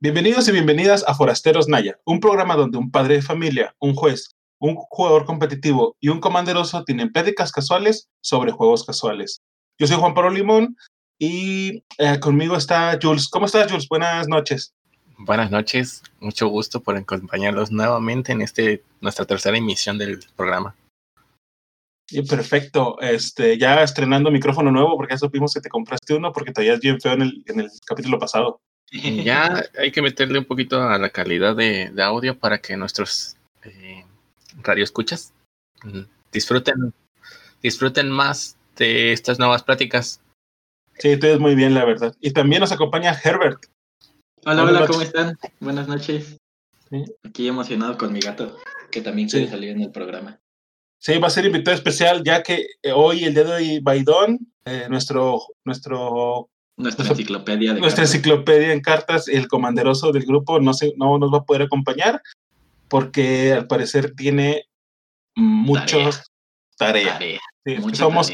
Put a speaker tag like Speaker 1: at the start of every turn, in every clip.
Speaker 1: Bienvenidos y bienvenidas a Forasteros Naya, un programa donde un padre de familia, un juez, un jugador competitivo y un comanderoso tienen pláticas casuales sobre juegos casuales. Yo soy Juan Pablo Limón y eh, conmigo está Jules. ¿Cómo estás, Jules? Buenas noches.
Speaker 2: Buenas noches, mucho gusto por acompañarlos nuevamente en este nuestra tercera emisión del programa.
Speaker 1: Y perfecto, este, ya estrenando micrófono nuevo porque ya supimos que te compraste uno porque te veías bien feo en el, en el capítulo pasado.
Speaker 2: Ya hay que meterle un poquito a la calidad de, audio para que nuestros eh, radioescuchas mm, disfruten, disfruten más de estas nuevas pláticas.
Speaker 1: Sí, es muy bien, la verdad. Y también nos acompaña Herbert.
Speaker 3: Hola, hola, ¿cómo están? Buenas noches. Aquí emocionado con mi gato, que también quiere salir en el programa.
Speaker 1: Sí, va a ser invitado especial, ya que eh, hoy, el día de hoy, Baidón, eh, nuestro, nuestro
Speaker 3: nuestra enciclopedia
Speaker 1: de Nuestra enciclopedia en cartas, el comanderoso del grupo no, se, no nos va a poder acompañar porque al parecer tiene muchas tareas. Sí, somos,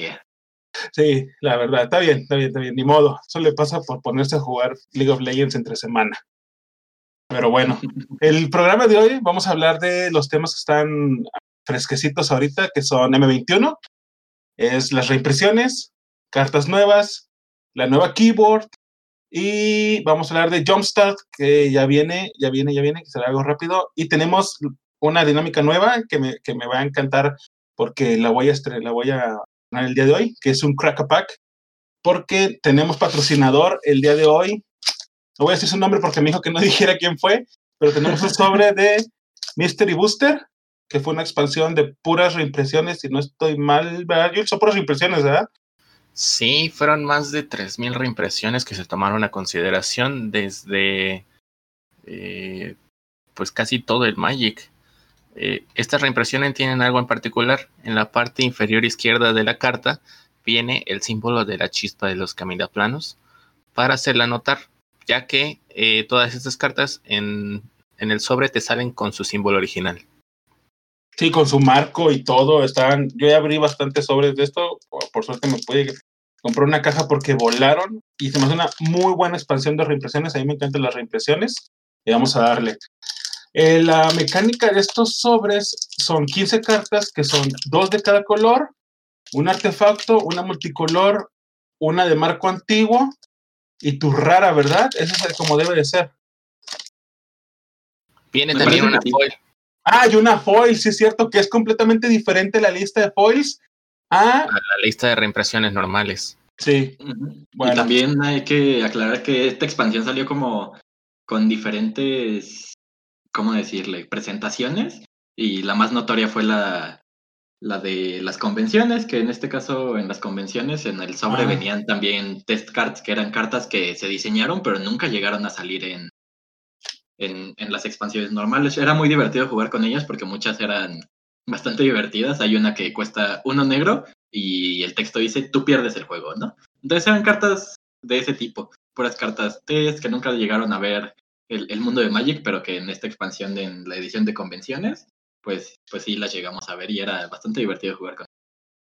Speaker 1: sí, la verdad, está bien, está bien, está bien, ni modo. Eso le pasa por ponerse a jugar League of Legends entre semana. Pero bueno, el programa de hoy vamos a hablar de los temas que están fresquecitos ahorita, que son M21, es las reimpresiones, cartas nuevas, la nueva keyboard y vamos a hablar de Jumpstart, que ya viene, ya viene, ya viene, que será algo rápido. Y tenemos una dinámica nueva que me, que me va a encantar porque la voy a la voy a poner el día de hoy, que es un crack a pack, porque tenemos patrocinador el día de hoy. No voy a decir su nombre porque me dijo que no dijera quién fue, pero tenemos un sobre de Mystery Booster, que fue una expansión de puras reimpresiones, si no estoy mal, ¿verdad? Son puras reimpresiones, ¿verdad?
Speaker 2: Sí, fueron más de 3.000 reimpresiones que se tomaron a consideración desde eh, pues casi todo el Magic. Eh, estas reimpresiones tienen algo en particular. En la parte inferior izquierda de la carta viene el símbolo de la chispa de los camidaplanos para hacerla notar, ya que eh, todas estas cartas en el sobre te salen con su símbolo original.
Speaker 1: Sí, con su marco y todo, están, yo ya abrí bastantes sobres de esto, por suerte me pude comprar una caja porque volaron y se me hace una muy buena expansión de reimpresiones, a mí me encantan las reimpresiones y vamos a darle. Eh, la mecánica de estos sobres son 15 cartas que son dos de cada color, un artefacto, una multicolor, una de marco antiguo y tu rara, ¿verdad? Eso es como debe de ser.
Speaker 2: Viene también una foil.
Speaker 1: Ah, y una foil, sí es cierto, que es completamente diferente la lista de foils a...
Speaker 2: la lista de reimpresiones normales.
Speaker 1: Sí.
Speaker 3: Y también hay que aclarar que esta expansión salió como con diferentes, ¿cómo decirle?, presentaciones. Y la más notoria fue la, la de las convenciones, que en este caso en las convenciones en el sobre ah. venían también test cards, que eran cartas que se diseñaron, pero nunca llegaron a salir en, en, las expansiones normales. Era muy divertido jugar con ellas porque muchas eran bastante divertidas. Hay una que cuesta uno negro y el texto dice tú pierdes el juego, ¿no? Entonces eran cartas de ese tipo, puras cartas test que nunca llegaron a ver el, mundo de Magic, pero que en esta expansión de en la edición de convenciones, pues, pues sí las llegamos a ver y era bastante divertido jugar con.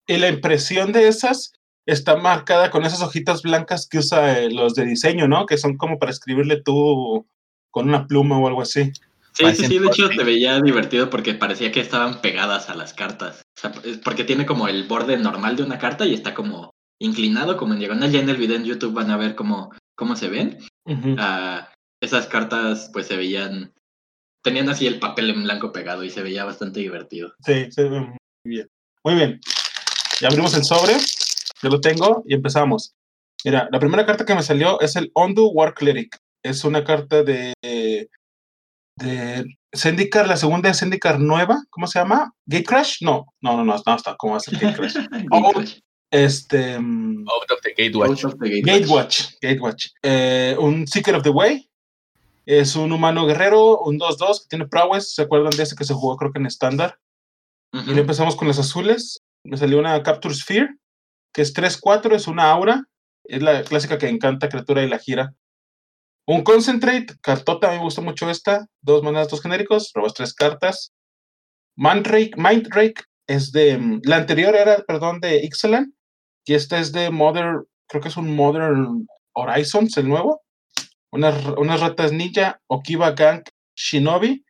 Speaker 1: Y la impresión de esas está marcada con esas hojitas blancas que usa eh, los de diseño, ¿no? Que son como para escribirle tú con una pluma o algo así.
Speaker 3: Sí, sí, sí, de hecho te veía divertido porque parecía que estaban pegadas a las cartas. O sea, porque tiene como el borde normal de una carta y está como inclinado, como en diagonal. Ya en el video en YouTube van a ver cómo, cómo se ven. Ah, esas cartas pues se veían, tenían así el papel en blanco pegado y se veía bastante divertido.
Speaker 1: Sí, se ve muy bien. Muy bien. Ya abrimos el sobre, yo lo tengo y empezamos. Mira, la primera carta que me salió es el Ondu War Cleric es una carta de, de Zendikar, la segunda de Zendikar nueva, ¿cómo se llama? ¿Gate Crash? No, no, no, no, no está, ¿cómo va a ser Gate Crash? este...
Speaker 2: Mm, Out of the Gatewatch.
Speaker 1: Gatewatch, Gatewatch. Eh, un Seeker of the Way. Es un humano guerrero, un 2-2 que tiene prowess. ¿Se acuerdan de ese que se jugó creo que en estándar? Y empezamos con las azules. Me salió una Capture Sphere, que es 3-4, es una aura. Es la clásica que encanta criatura y la gira. Un Concentrate, cartota, me gustó mucho esta. Dos manas, dos genéricos, robas tres cartas. Mindrake es de. Mm, la anterior era, perdón, de Ixalan. Y esta es de Modern, creo que es un Modern Horizons, el nuevo. unas, unas ratas ninja, Okiba Gang Shinobi,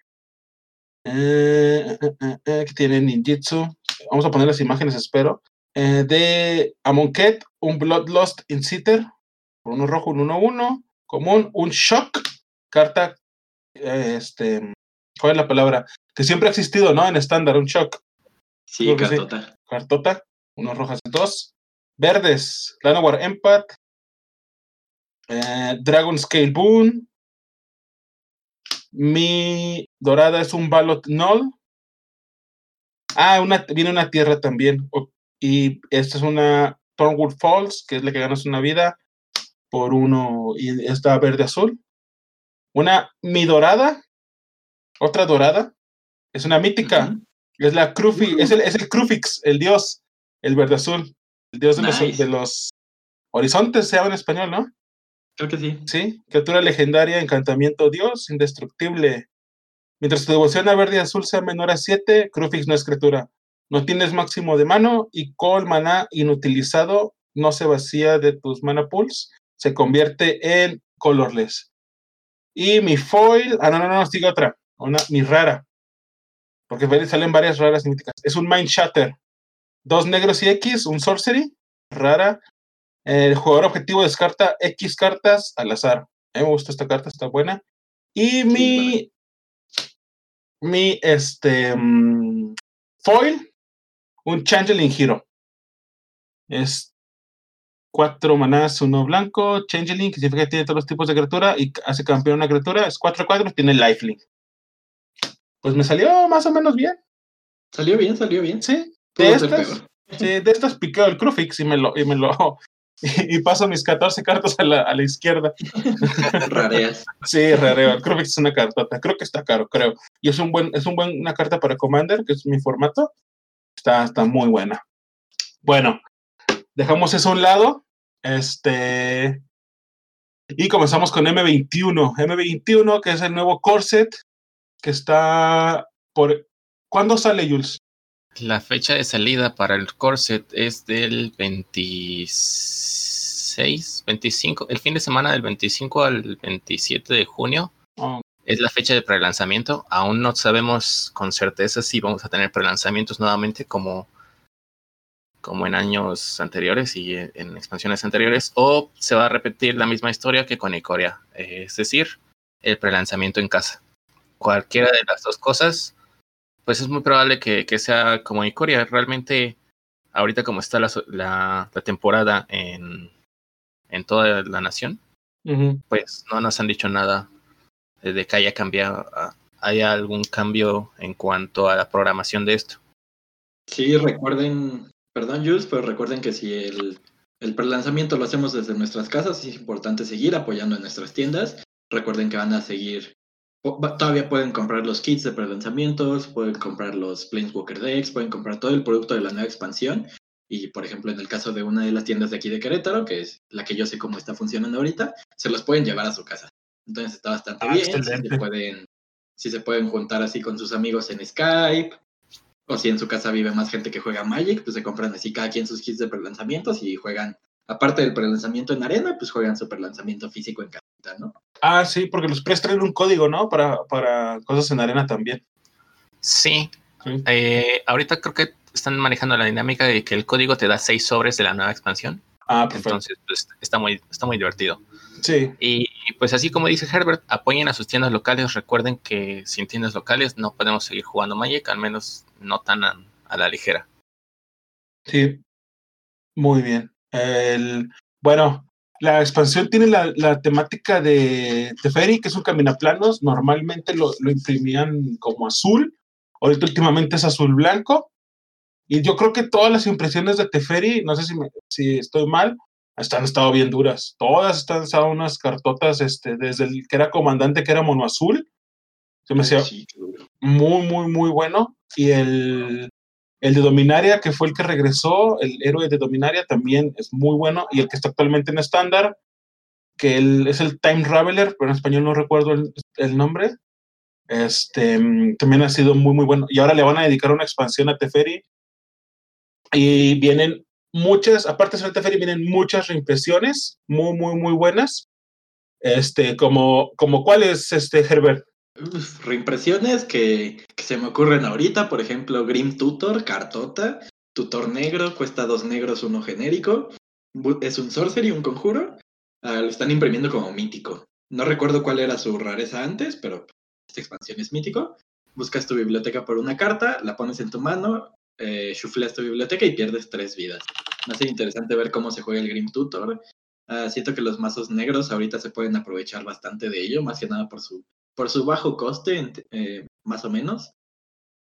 Speaker 1: eh, eh, eh, que tiene ninjitsu. Vamos a poner las imágenes, espero. de Amonkhet, un Bloodlust Inciter, uno rojo, un 1-1, común, un Shock, carta, este, ¿cuál es la palabra? Que siempre ha existido, ¿no? En estándar, un Shock.
Speaker 3: Sí, cartota.
Speaker 1: Cartota, unos rojas, dos. Verdes, Llanowar Empath, Dragon Scale Boon, mi dorada es un Ballot Null. Ah, una, viene una tierra también. Y esta es una Thornwood Falls, que es la que ganas una vida por uno y está verde azul. Una mi dorada, otra dorada, es una mítica. Es la Crufi, es, el, es el Crufix, el dios, el verde azul, el dios de, los, de los horizontes, se llama en español, ¿no?
Speaker 3: Creo que sí.
Speaker 1: Sí, criatura legendaria, encantamiento Dios, indestructible. Mientras tu devoción a verde y azul sea menor a 7, Crufix no es criatura. No tienes máximo de mano y Col maná inutilizado no se vacía de tus mana pools, se convierte en colorless. Y mi foil, ah, no, no, no, sigue otra, una, mi rara, porque salen varias raras míticas. Es un Mind Shatter, dos negros y X, un sorcery, rara, el jugador objetivo descarta X cartas al azar. A mí me gusta esta carta, está buena. Y mi. Mi este. Mm, foil. Un Changeling Hero. Es cuatro manás, uno blanco. Changeling, que significa que tiene todos los tipos de criatura y hace campeón una criatura. Es 4-4, tiene lifelink. Pues me salió más o menos bien.
Speaker 3: Salió bien, salió bien.
Speaker 1: Sí. De estas, sí, de estas piqueo el Crufix y me lo, y me lo y, paso mis 14 cartas a la, a la izquierda.
Speaker 3: Rareas.
Speaker 1: Sí, rareo. Creo que es una cartota. Creo que está caro, creo. Y es un buen, es un buen, una carta para Commander, que es mi formato. Está, está muy buena. Bueno, dejamos eso a un lado. Este. Y comenzamos con M21. M21, que es el nuevo corset, que está por. ¿Cuándo sale, Jules?
Speaker 2: La fecha de salida para el corset es del 26, 25, el fin de semana del 25 al 27 de junio. Oh. Es la fecha de prelanzamiento. Aún no sabemos con certeza si vamos a tener prelanzamientos nuevamente como, como en años anteriores y en expansiones anteriores, o se va a repetir la misma historia que con Icoria, es decir, el prelanzamiento en casa. Cualquiera de las dos cosas pues es muy probable que, sea como Icoria. Realmente, ahorita como está la, temporada en, en, toda la nación, pues no nos han dicho nada de que haya cambiado, haya algún cambio en cuanto a la programación de esto.
Speaker 3: Sí, recuerden, perdón Jules, pero recuerden que si el, el prelanzamiento lo hacemos desde nuestras casas, es importante seguir apoyando en nuestras tiendas. Recuerden que van a seguir Todavía pueden comprar los kits de prelanzamientos, pueden comprar los Planeswalker decks, pueden comprar todo el producto de la nueva expansión. Y por ejemplo, en el caso de una de las tiendas de aquí de Querétaro, que es la que yo sé cómo está funcionando ahorita, se los pueden llevar a su casa. Entonces está bastante ah, bien. Si se, pueden, si se pueden juntar así con sus amigos en Skype, o si en su casa vive más gente que juega Magic, pues se compran así cada quien sus kits de prelanzamientos y juegan aparte del prelanzamiento en arena, pues juegan su prelanzamiento físico en casita, ¿no?
Speaker 1: Ah, sí, porque los press traen un código, ¿no? Para, para cosas en arena también.
Speaker 2: Sí. Eh, ahorita creo que están manejando la dinámica de que el código te da seis sobres de la nueva expansión. Ah, perfecto. Entonces, pues, está muy, está muy divertido.
Speaker 1: Sí.
Speaker 2: Y, pues así como dice Herbert, apoyen a sus tiendas locales. Recuerden que sin tiendas locales no podemos seguir jugando Magic, al menos no tan a la ligera.
Speaker 1: Sí. Muy bien. El, bueno, la expansión tiene la, temática de Teferi, que es un caminaplanos. Normalmente lo, imprimían como azul. Ahorita últimamente es azul blanco. Y yo creo que todas las impresiones de Teferi, no sé si, si estoy mal, están estado bien duras. Todas están estado unas cartotas este, desde el que era comandante, que era mono azul. Se me hacía muy, muy, muy bueno. Y el, el de Dominaria, que fue el que regresó, el héroe de Dominaria, también es muy bueno. Y el que está actualmente en estándar, que es el Time Traveler, pero en español no recuerdo el, nombre. Este, también ha sido muy, muy bueno. Y ahora le van a dedicar una expansión a Teferi. Y vienen muchas, aparte de Teferi, vienen muchas reimpresiones muy, muy, muy buenas. Este, como, como cuál es este Herbert?
Speaker 3: reimpresiones que, que, se me ocurren ahorita, por ejemplo, Grim Tutor, cartota, tutor negro, cuesta dos negros, uno genérico, es un sorcery, un conjuro, ah, lo están imprimiendo como mítico. No recuerdo cuál era su rareza antes, pero esta expansión es mítico. Buscas tu biblioteca por una carta, la pones en tu mano, eh, tu biblioteca y pierdes tres vidas. Va a ser interesante ver cómo se juega el Grim Tutor. Ah, siento que los mazos negros ahorita se pueden aprovechar bastante de ello, más que nada por su, por su bajo coste, eh, más o menos.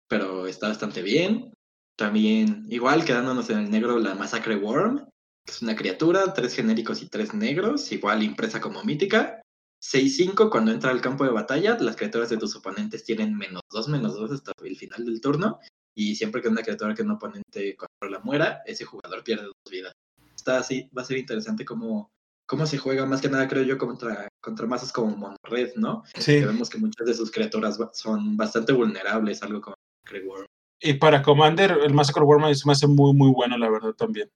Speaker 3: Pero está bastante bien. También, igual, quedándonos en el negro, la Masacre Worm, que es una criatura, tres genéricos y tres negros, igual impresa como mítica. 6-5, cuando entra al campo de batalla, las criaturas de tus oponentes tienen menos 2, menos 2 hasta el final del turno. Y siempre que una criatura que un oponente controla muera, ese jugador pierde dos vidas. Está así, va a ser interesante cómo, cómo se juega, más que nada creo yo, contra, contra masas como Monored, ¿no? Sí. vemos que muchas de sus criaturas son bastante vulnerables, algo como Worm.
Speaker 1: Y para Commander, el Massacre Worm me hace muy, muy bueno, la verdad, también.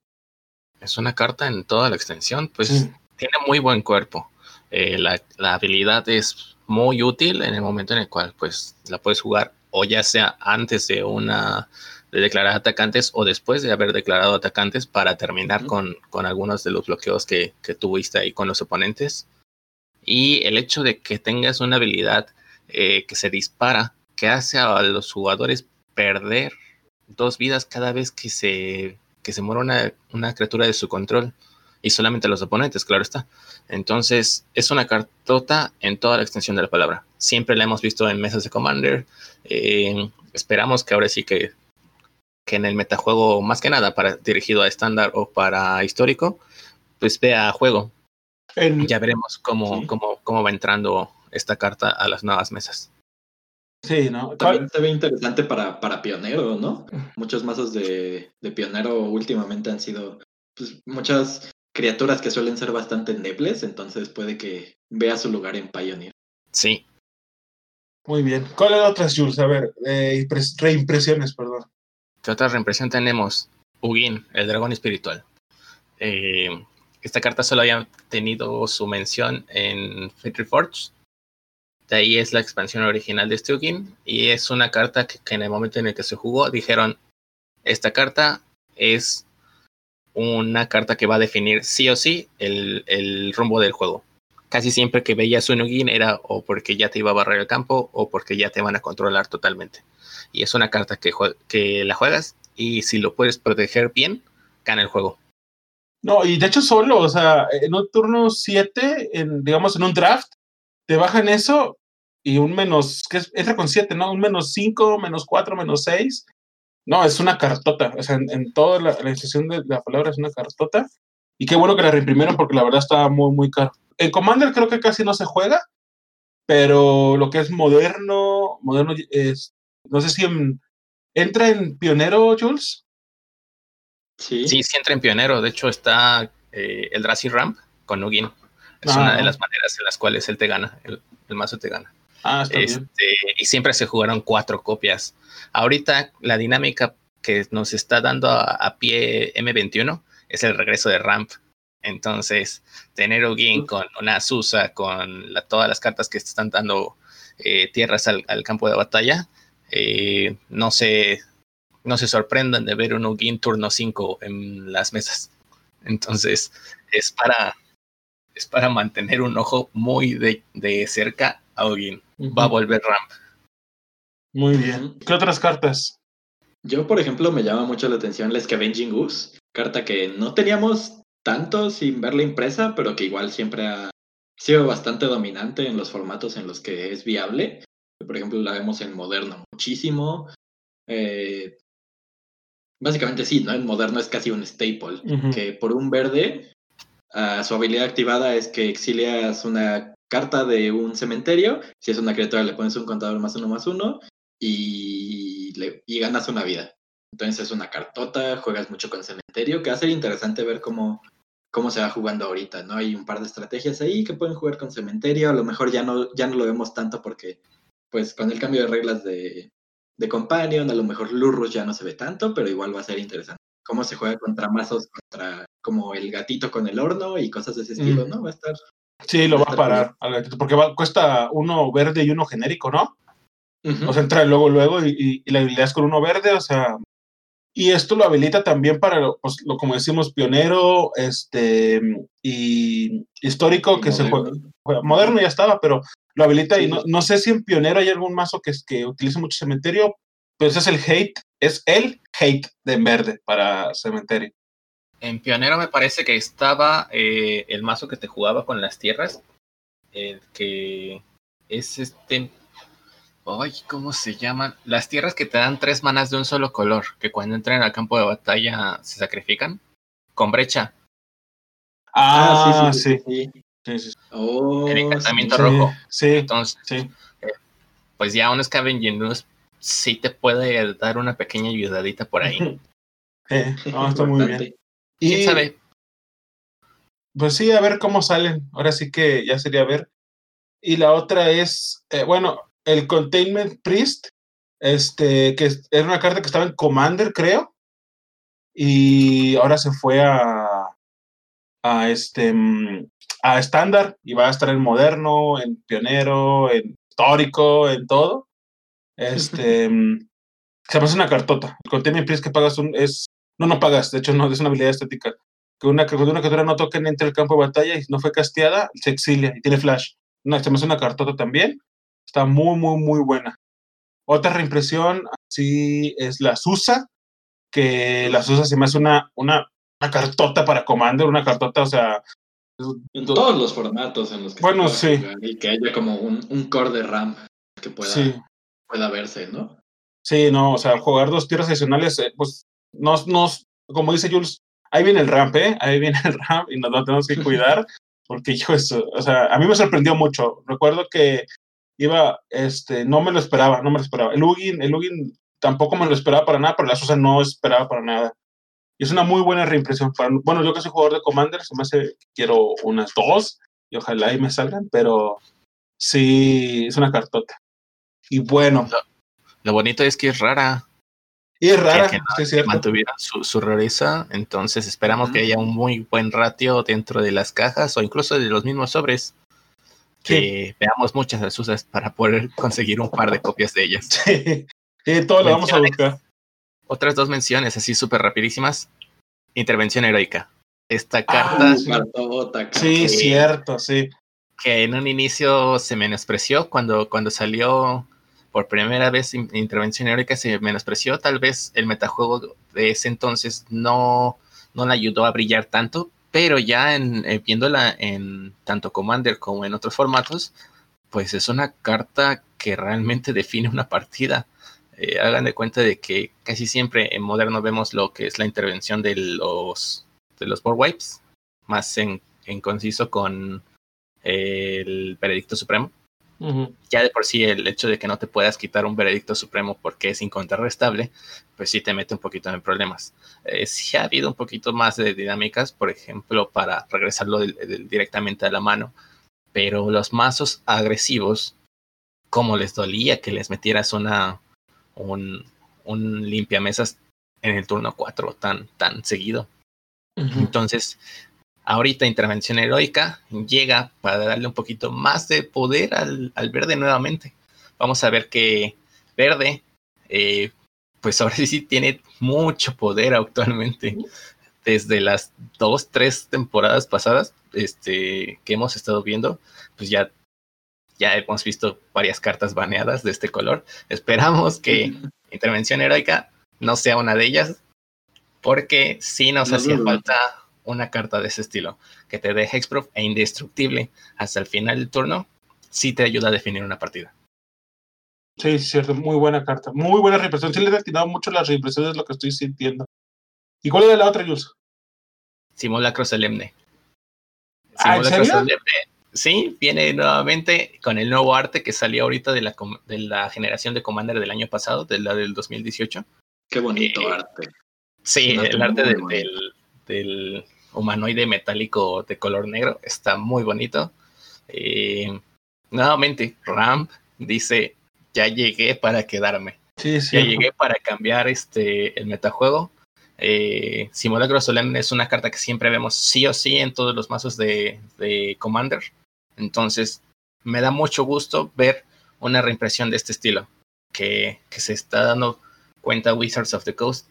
Speaker 2: Es una carta en toda la extensión, pues tiene muy buen cuerpo. Eh, la, la, habilidad es muy útil en el momento en el cual pues la puedes jugar o ya sea antes de una de declarar atacantes o después de haber declarado atacantes para terminar con, con, algunos de los bloqueos que, que, tuviste ahí con los oponentes. Y el hecho de que tengas una habilidad eh, que se dispara, que hace a los jugadores perder dos vidas cada vez que se, que se muere una, una criatura de su control y solamente los oponentes, claro está. Entonces, es una cartota en toda la extensión de la palabra. Siempre la hemos visto en mesas de Commander. Eh, esperamos que ahora sí que, que en el metajuego, más que nada, para dirigido a estándar o para histórico, pues vea juego. Ya veremos cómo, cómo, cómo va entrando esta carta a las nuevas mesas.
Speaker 3: Sí, ¿no? También se ve interesante para, para pionero, ¿no? Muchos mazos de, de pionero últimamente han sido pues, muchas criaturas que suelen ser bastante endebles, entonces puede que vea su lugar en Pioneer.
Speaker 2: Sí.
Speaker 1: Muy bien. ¿Cuáles otras, Jules? A ver, eh, reimpresiones, perdón.
Speaker 2: ¿Qué otra reimpresión tenemos? Ugin, el dragón espiritual. Eh, esta carta solo había tenido su mención en Fate Forge. De ahí es la expansión original de este Ugin. Y es una carta que en el momento en el que se jugó dijeron, esta carta es una carta que va a definir sí o sí el, rumbo del juego. Casi siempre que veías un Ugin era o porque ya te iba a barrer el campo o porque ya te van a controlar totalmente. Y es una carta que, la juegas y si lo puedes proteger bien, gana el juego.
Speaker 1: No, y de hecho solo, o sea, en un turno 7, digamos en un draft, te bajan eso y un menos, que es, entra con 7, ¿no? Un menos 5, menos 4, menos 6, no, es una cartota. O sea, en, toda la, la de la palabra es una cartota. Y qué bueno que la reimprimieron porque la verdad estaba muy, muy caro. En Commander creo que casi no se juega, pero lo que es moderno, moderno es, no sé si entra en pionero, Jules.
Speaker 2: Sí. sí, sí entra en pionero. De hecho, está eh, el Drazi Ramp con Nugin. Es una de ah. las maneras en las cuales él te gana, el, el mazo te gana. Ah, este, y siempre se jugaron cuatro copias. Ahorita la dinámica que nos está dando a, pie M21 es el regreso de Ramp. Entonces, tener Ugin con una Susa, con todas las cartas que están dando eh, tierras al, campo de batalla, eh, no, se, no se sorprendan de ver un Ugin turno 5 en las mesas. Entonces, es para, es para mantener un ojo muy de, de cerca a Ugin va a volver Ramp.
Speaker 1: Muy bien. ¿Qué otras cartas?
Speaker 3: Yo, por ejemplo, me llama mucho la atención la Scavenging Goose, carta que no teníamos tanto sin verla impresa, pero que igual siempre ha sido bastante dominante en los formatos en los que es viable. Por ejemplo, la vemos en moderno muchísimo. Eh, básicamente sí, ¿no? En moderno es casi un staple, que por un verde, ah, su habilidad activada es que exilias una carta de un cementerio. Si es una criatura, le pones un contador más uno más uno y, le, y ganas una vida. Entonces es una cartota, juegas mucho con cementerio, que va a ser interesante ver cómo, cómo se va jugando ahorita, ¿no? Hay un par de estrategias ahí que pueden jugar con cementerio, a lo mejor ya no, ya no lo vemos tanto porque, pues, con el cambio de reglas de, de Companion, a lo mejor Lurrus ya no se ve tanto, pero igual va a ser interesante. Cómo se juega contra mazos, contra como el gatito con el horno y cosas de ese estilo, mm. ¿no? Va a estar,
Speaker 1: Sí, lo va a parar al gatito, porque cuesta uno verde y uno genérico, ¿no? O sea, entra luego, luego y, la habilidad es con uno verde, o sea. Y esto lo habilita también para, pues, lo como decimos, pionero, este, y histórico, que se juega. Moderno ya estaba, pero lo habilita y no, no, sé si en pionero hay algún mazo que, que utilice mucho cementerio, pero ese es el hate, es el hate de verde para cementerio.
Speaker 2: En Pionero me parece que estaba eh, el mazo que te jugaba con las tierras, el que es este... Ay, ¿cómo se llaman? Las tierras que te dan tres manas de un solo color, que cuando entran al campo de batalla se sacrifican, con brecha.
Speaker 1: Ah, sí, sí.
Speaker 2: sí. Oh, el encantamiento rojo.
Speaker 1: Sí.
Speaker 2: Entonces, eh, pues ya un Scavenging sí te puede dar una pequeña ayudadita por ahí.
Speaker 1: Eh, no, está muy bien.
Speaker 2: ¿Quién sabe?
Speaker 1: Pues sí, a ver cómo salen. Ahora sí que ya sería ver. Y la otra es, eh, bueno, el Containment Priest, este, que era una carta que estaba en Commander, creo. Y ahora se fue a, a este, mm, a estándar y va a estar en moderno, en pionero, en histórico, en todo. Este, mm, se pasa una cartota. El Containment Priest que pagas un, es no, no pagas, de hecho no, es una habilidad estética. Que una, que una criatura no toque entre el campo de batalla y no fue casteada, se exilia y tiene flash. No, se me hace una cartota también. Está muy, muy, muy buena. Otra reimpresión, sí, es la Susa, que la Susa se me hace una, una, una cartota para Commander, una cartota, o sea...
Speaker 3: En todos los formatos en los que
Speaker 1: bueno, sí.
Speaker 3: y que haya como un, un core de RAM que pueda, pueda verse, ¿no?
Speaker 1: Sí, no, o sea, jugar dos tierras adicionales, eh, pues nos, nos, como dice Jules, ahí viene el ramp, ¿eh? Ahí viene el ramp y nos lo tenemos que cuidar, porque yo eso, o sea, a mí me sorprendió mucho. Recuerdo que iba, este, no me lo esperaba, no me lo esperaba. El Ugin, el Ugin tampoco me lo esperaba para nada, pero la Sosa no esperaba para nada. Y es una muy buena reimpresión. Para, bueno, yo que soy jugador de Commander, se me hace que quiero unas dos y ojalá ahí me salgan, pero sí, es una cartota. Y bueno.
Speaker 2: lo bonito es que es rara.
Speaker 1: Y es rara,
Speaker 2: que, mantuvieran su, rareza. Entonces esperamos que haya un muy buen ratio dentro de las cajas o incluso de los mismos sobres. Que veamos muchas asusas para poder conseguir un par de copias de ellas.
Speaker 1: Sí, todo lo vamos a buscar.
Speaker 2: Otras dos menciones así súper rapidísimas. Intervención heroica. Esta ah, carta.
Speaker 1: sí, cierto, sí.
Speaker 2: Que en un inicio se menospreció cuando, cuando salió por primera vez intervención heroica se menospreció. Tal vez el metajuego de ese entonces no, no la ayudó a brillar tanto, pero ya en, eh, viéndola en tanto Commander como en otros formatos, pues es una carta que realmente define una partida. Eh, hagan de cuenta de que casi siempre en moderno vemos lo que es la intervención de los de los board wipes, más en, en conciso con el veredicto supremo ya de por sí el hecho de que no te puedas quitar un veredicto supremo porque es incontrarrestable, pues sí te mete un poquito en problemas. Eh, sí ha habido un poquito más de dinámicas, por ejemplo, para regresarlo directamente a la mano, pero los mazos agresivos, como les dolía que les metieras una un, un limpiamesas en el turno 4 tan, tan seguido. Entonces, ahorita intervención heroica llega para darle un poquito más de poder al, verde nuevamente. Vamos a ver que verde, eh, pues ahora sí tiene mucho poder actualmente. Desde las dos, tres temporadas pasadas este, que hemos estado viendo, pues ya, ya hemos visto varias cartas baneadas de este color. Esperamos que intervención heroica no sea una de ellas, porque sí nos hacía falta una carta de ese estilo, que te deje Hexproof e indestructible hasta el final del turno, sí te ayuda a definir una partida.
Speaker 1: Sí, cierto, muy buena carta. Muy buena reimpresión. Sí, le he destinado mucho las reimpresiones, es lo que estoy sintiendo. ¿Y cuál es la otra, Jules?
Speaker 2: Simulacro Solemne.
Speaker 1: ¿Ah, Simulacro Solemne,
Speaker 2: sí, viene nuevamente con el nuevo arte que salió ahorita de la, de la generación de Commander del año pasado, de la del 2018.
Speaker 3: Qué bonito eh, arte.
Speaker 2: Sí, el arte del, del humanoide metálico de color negro. Está muy bonito. Eh, nuevamente, Ram dice, ya llegué para quedarme.
Speaker 1: ya
Speaker 2: llegué para cambiar este, el metajuego. Eh, Simulacro Solemne es una carta que siempre vemos sí o sí en todos los mazos de, Commander. Entonces, me da mucho gusto ver una reimpresión de este estilo, que, que se está dando cuenta Wizards of the Coast,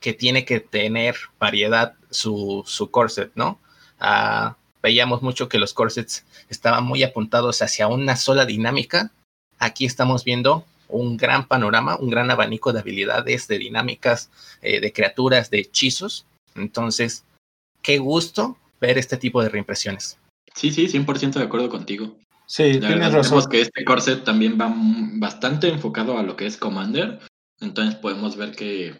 Speaker 2: que tiene que tener variedad su, su corset, ¿no? Ah, veíamos mucho que los corsets estaban muy apuntados hacia una sola dinámica. Aquí estamos viendo un gran panorama, un gran abanico de habilidades, de dinámicas, eh, de criaturas, de hechizos. Entonces, qué gusto ver este tipo de reimpresiones.
Speaker 3: Sí, sí, 100% de acuerdo contigo.
Speaker 1: Sí, tienes razón.
Speaker 3: que este corset también va bastante enfocado a lo que es Commander. Entonces podemos ver que,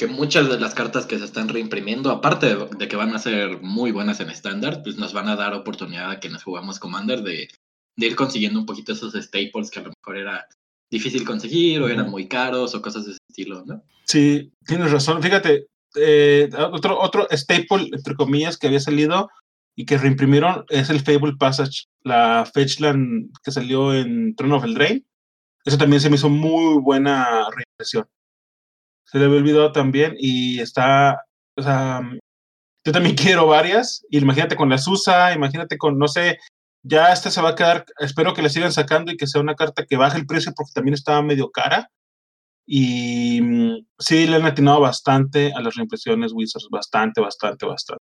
Speaker 3: que muchas de las cartas que se están reimprimiendo, aparte de, que van a ser muy buenas en estándar, pues nos van a dar oportunidad a quienes jugamos Commander de, de ir consiguiendo un poquito esos staples que a lo mejor era difícil conseguir o eran muy caros o cosas de ese estilo, ¿no?
Speaker 1: Sí, tienes razón. Fíjate, eh, otro, otro staple, entre comillas, que había salido y que reimprimieron es el Fable Passage, la Fetchland que salió en Throne of Eldraine. Eso también se me hizo muy buena reimpresión. Se le había olvidado también y está, o sea, yo también quiero varias. Imagínate con la Susa, imagínate con, no sé, ya esta se va a quedar, espero que la sigan sacando y que sea una carta que baje el precio porque también estaba medio cara. Y mm, sí, le han atinado bastante a las reimpresiones Wizards, bastante, bastante, bastante.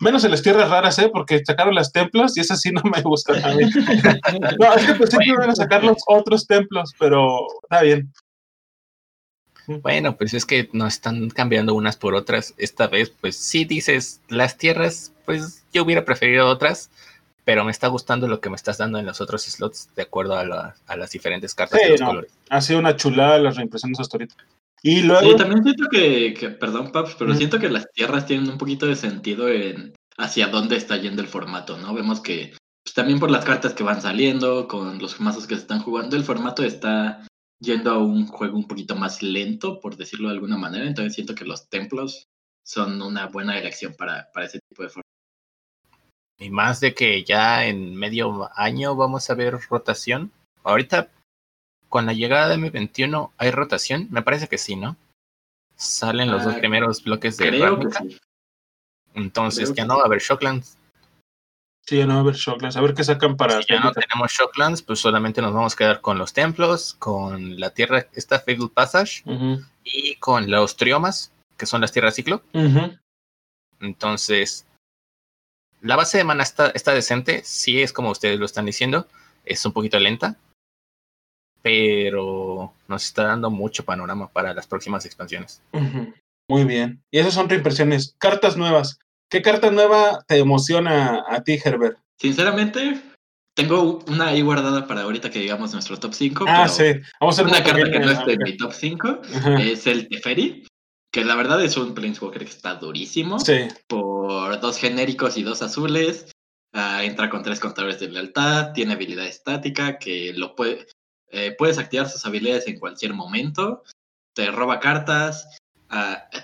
Speaker 1: Menos en las tierras raras, ¿eh? Porque sacaron las templos y esas sí no me gustan a mí. no, es que pensé que iban a sacar los otros templos, pero está bien.
Speaker 2: Bueno, pues es que no están cambiando unas por otras. Esta vez, pues sí dices, las tierras, pues yo hubiera preferido otras, pero me está gustando lo que me estás dando en los otros slots de acuerdo a, las diferentes cartas de los colores.
Speaker 1: Ha sido una chulada las reimpresiones hasta ahorita. Y luego...
Speaker 3: Sí, también siento que, perdón, Paps, pero siento que las tierras tienen un poquito de sentido en hacia dónde está yendo el formato, ¿no? Vemos que pues, también por las cartas que van saliendo, con los mazos que se están jugando, el formato está yendo a un juego un poquito más lento, por decirlo de alguna manera. Entonces siento que los templos son una buena elección para, para ese tipo de formato.
Speaker 2: Y más de que ya en medio año vamos a ver rotación. Ahorita, con la llegada de M21, ¿hay rotación? Me parece que sí, ¿no? Salen los dos ah, primeros bloques de
Speaker 3: creo
Speaker 2: Entonces ya no va a haber Shocklands.
Speaker 1: Sí, ya no va a haber Shocklands. A ver qué sacan para.
Speaker 2: Si ya no tenemos Shocklands, pues solamente nos vamos a quedar con los templos, con la tierra, esta Fabled Passage, y con los triomas, que son las tierras ciclo. Entonces, la base de mana está, decente, sí es como ustedes lo están diciendo, es un poquito lenta, pero nos está dando mucho panorama para las próximas expansiones.
Speaker 1: Muy bien. Y esas son reimpresiones. Cartas nuevas. ¿Qué carta nueva te emociona a ti, Herbert?
Speaker 3: Sinceramente, tengo una ahí guardada para ahorita que digamos nuestro top 5.
Speaker 1: Ah, sí.
Speaker 3: Vamos a hacer una carta que no es de mi top 5. Es el Teferi que la verdad es un Planeswalker que está durísimo.
Speaker 1: Sí.
Speaker 3: Por dos genéricos y dos azules. Ah, entra con tres contadores de lealtad. Tiene habilidad estática que lo puede. Eh, puedes activar sus habilidades en cualquier momento. Te roba cartas.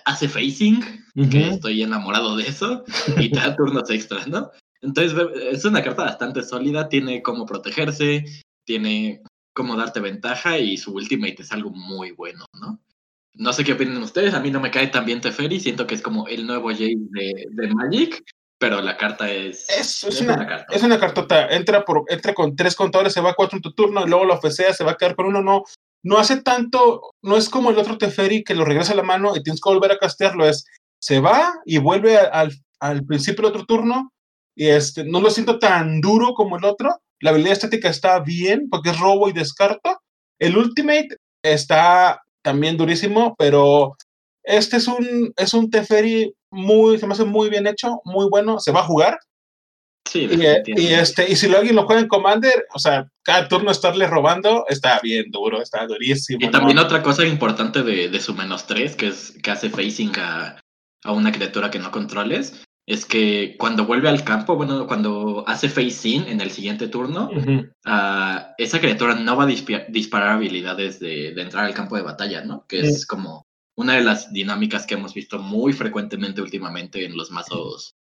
Speaker 3: Hace facing, que estoy enamorado de eso. Y te da turnos extras, ¿no? Entonces es una carta bastante sólida. Tiene cómo protegerse. Tiene cómo darte ventaja. Y su ultimate es algo muy bueno, ¿no? No sé qué opinan ustedes, a mí no me cae tan bien Teferi, siento que es como el nuevo Jace de, Magic, pero la carta es...
Speaker 1: Es, una, carta. Es una cartota, entra, por, entra con tres contadores, se va a cuatro en tu turno, y luego lo ofecea, se va a quedar con uno, no, no hace tanto, no es como el otro Teferi que lo regresa a la mano y tienes que volver a castearlo, es, se va y vuelve al, al principio del otro turno, y este, no lo siento tan duro como el otro, la habilidad estética está bien, porque es robo y descarto, el Ultimate está también durísimo, pero este es un, es un Teferi muy, se me hace muy bien hecho, muy bueno, se va a jugar.
Speaker 3: Sí,
Speaker 1: y, este, y si alguien lo juega en Commander, o sea, cada turno estarle robando está bien duro, está durísimo.
Speaker 3: Y también otra cosa importante de, de, su menos 3, que es que hace facing a, a una criatura que no controles, es que cuando vuelve al campo, bueno, cuando hace face in en el siguiente turno, ah, esa criatura no va a disparar habilidades de, entrar al campo de batalla, ¿no? Que es como una de las dinámicas que hemos visto muy frecuentemente últimamente en los mazos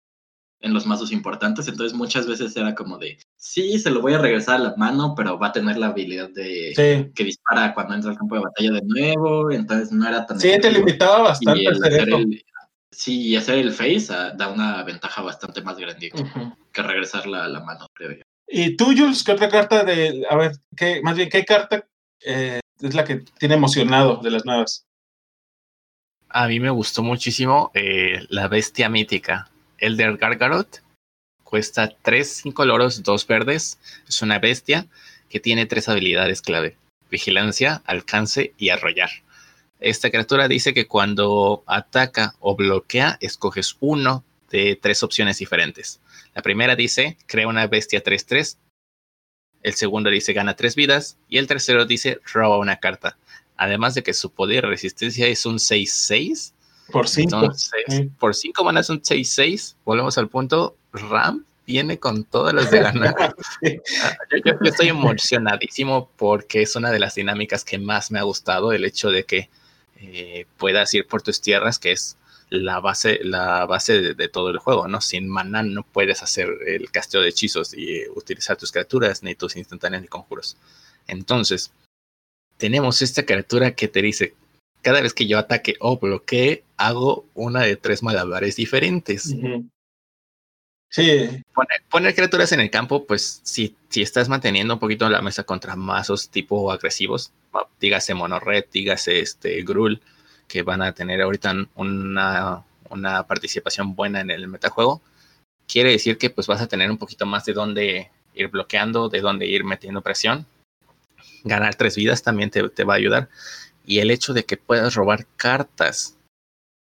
Speaker 3: en los mazos importantes, entonces muchas veces era como de, sí, se lo voy a regresar a la mano, pero va a tener la habilidad de que dispara cuando entra al campo de batalla de nuevo, entonces no era tan...
Speaker 1: Sí, te limitaba bastante
Speaker 3: Sí, y hacer el face ah, da una ventaja bastante más grande que regresar la, la, mano, creo yo.
Speaker 1: ¿Y tú, Jules, qué otra carta de. A ver, ¿qué, más bien, ¿qué carta eh, es la que tiene emocionado de las nuevas?
Speaker 2: A mí me gustó muchísimo eh, la bestia mítica, Elder Gargarot. Cuesta 3, 5 loros, 2 verdes. Es una bestia que tiene tres habilidades clave: vigilancia, alcance y arrollar. Esta criatura dice que cuando ataca o bloquea, escoges uno de tres opciones diferentes. La primera dice, crea una bestia 3-3. El segundo dice, gana tres vidas. Y el tercero dice, roba una carta. Además de que su poder de resistencia es un 6-6.
Speaker 1: Por 5.
Speaker 2: Por 5 manas un 6-6. Volvemos al punto. Ram viene con todas las de ganar. Ah, yo, estoy emocionadísimo porque es una de las dinámicas que más me ha gustado. El hecho de que eh, puedas ir por tus tierras, que es la base, la base de, todo el juego, ¿no? Sin maná no puedes hacer el casteo de hechizos y utilizar tus criaturas, ni tus instantáneos ni conjuros. Entonces, tenemos esta criatura que te dice, cada vez que yo ataque o bloquee, hago una de tres malabares diferentes.
Speaker 1: Sí.
Speaker 2: Poner, criaturas en el campo, pues si, si estás manteniendo un poquito la mesa contra mazos tipo agresivos, dígase Monored, dígase este Grul, que van a tener ahorita una, una participación buena en el metajuego, quiere decir que pues vas a tener un poquito más de dónde ir bloqueando, de dónde ir metiendo presión. Ganar tres vidas también te, te va a ayudar. Y el hecho de que puedas robar cartas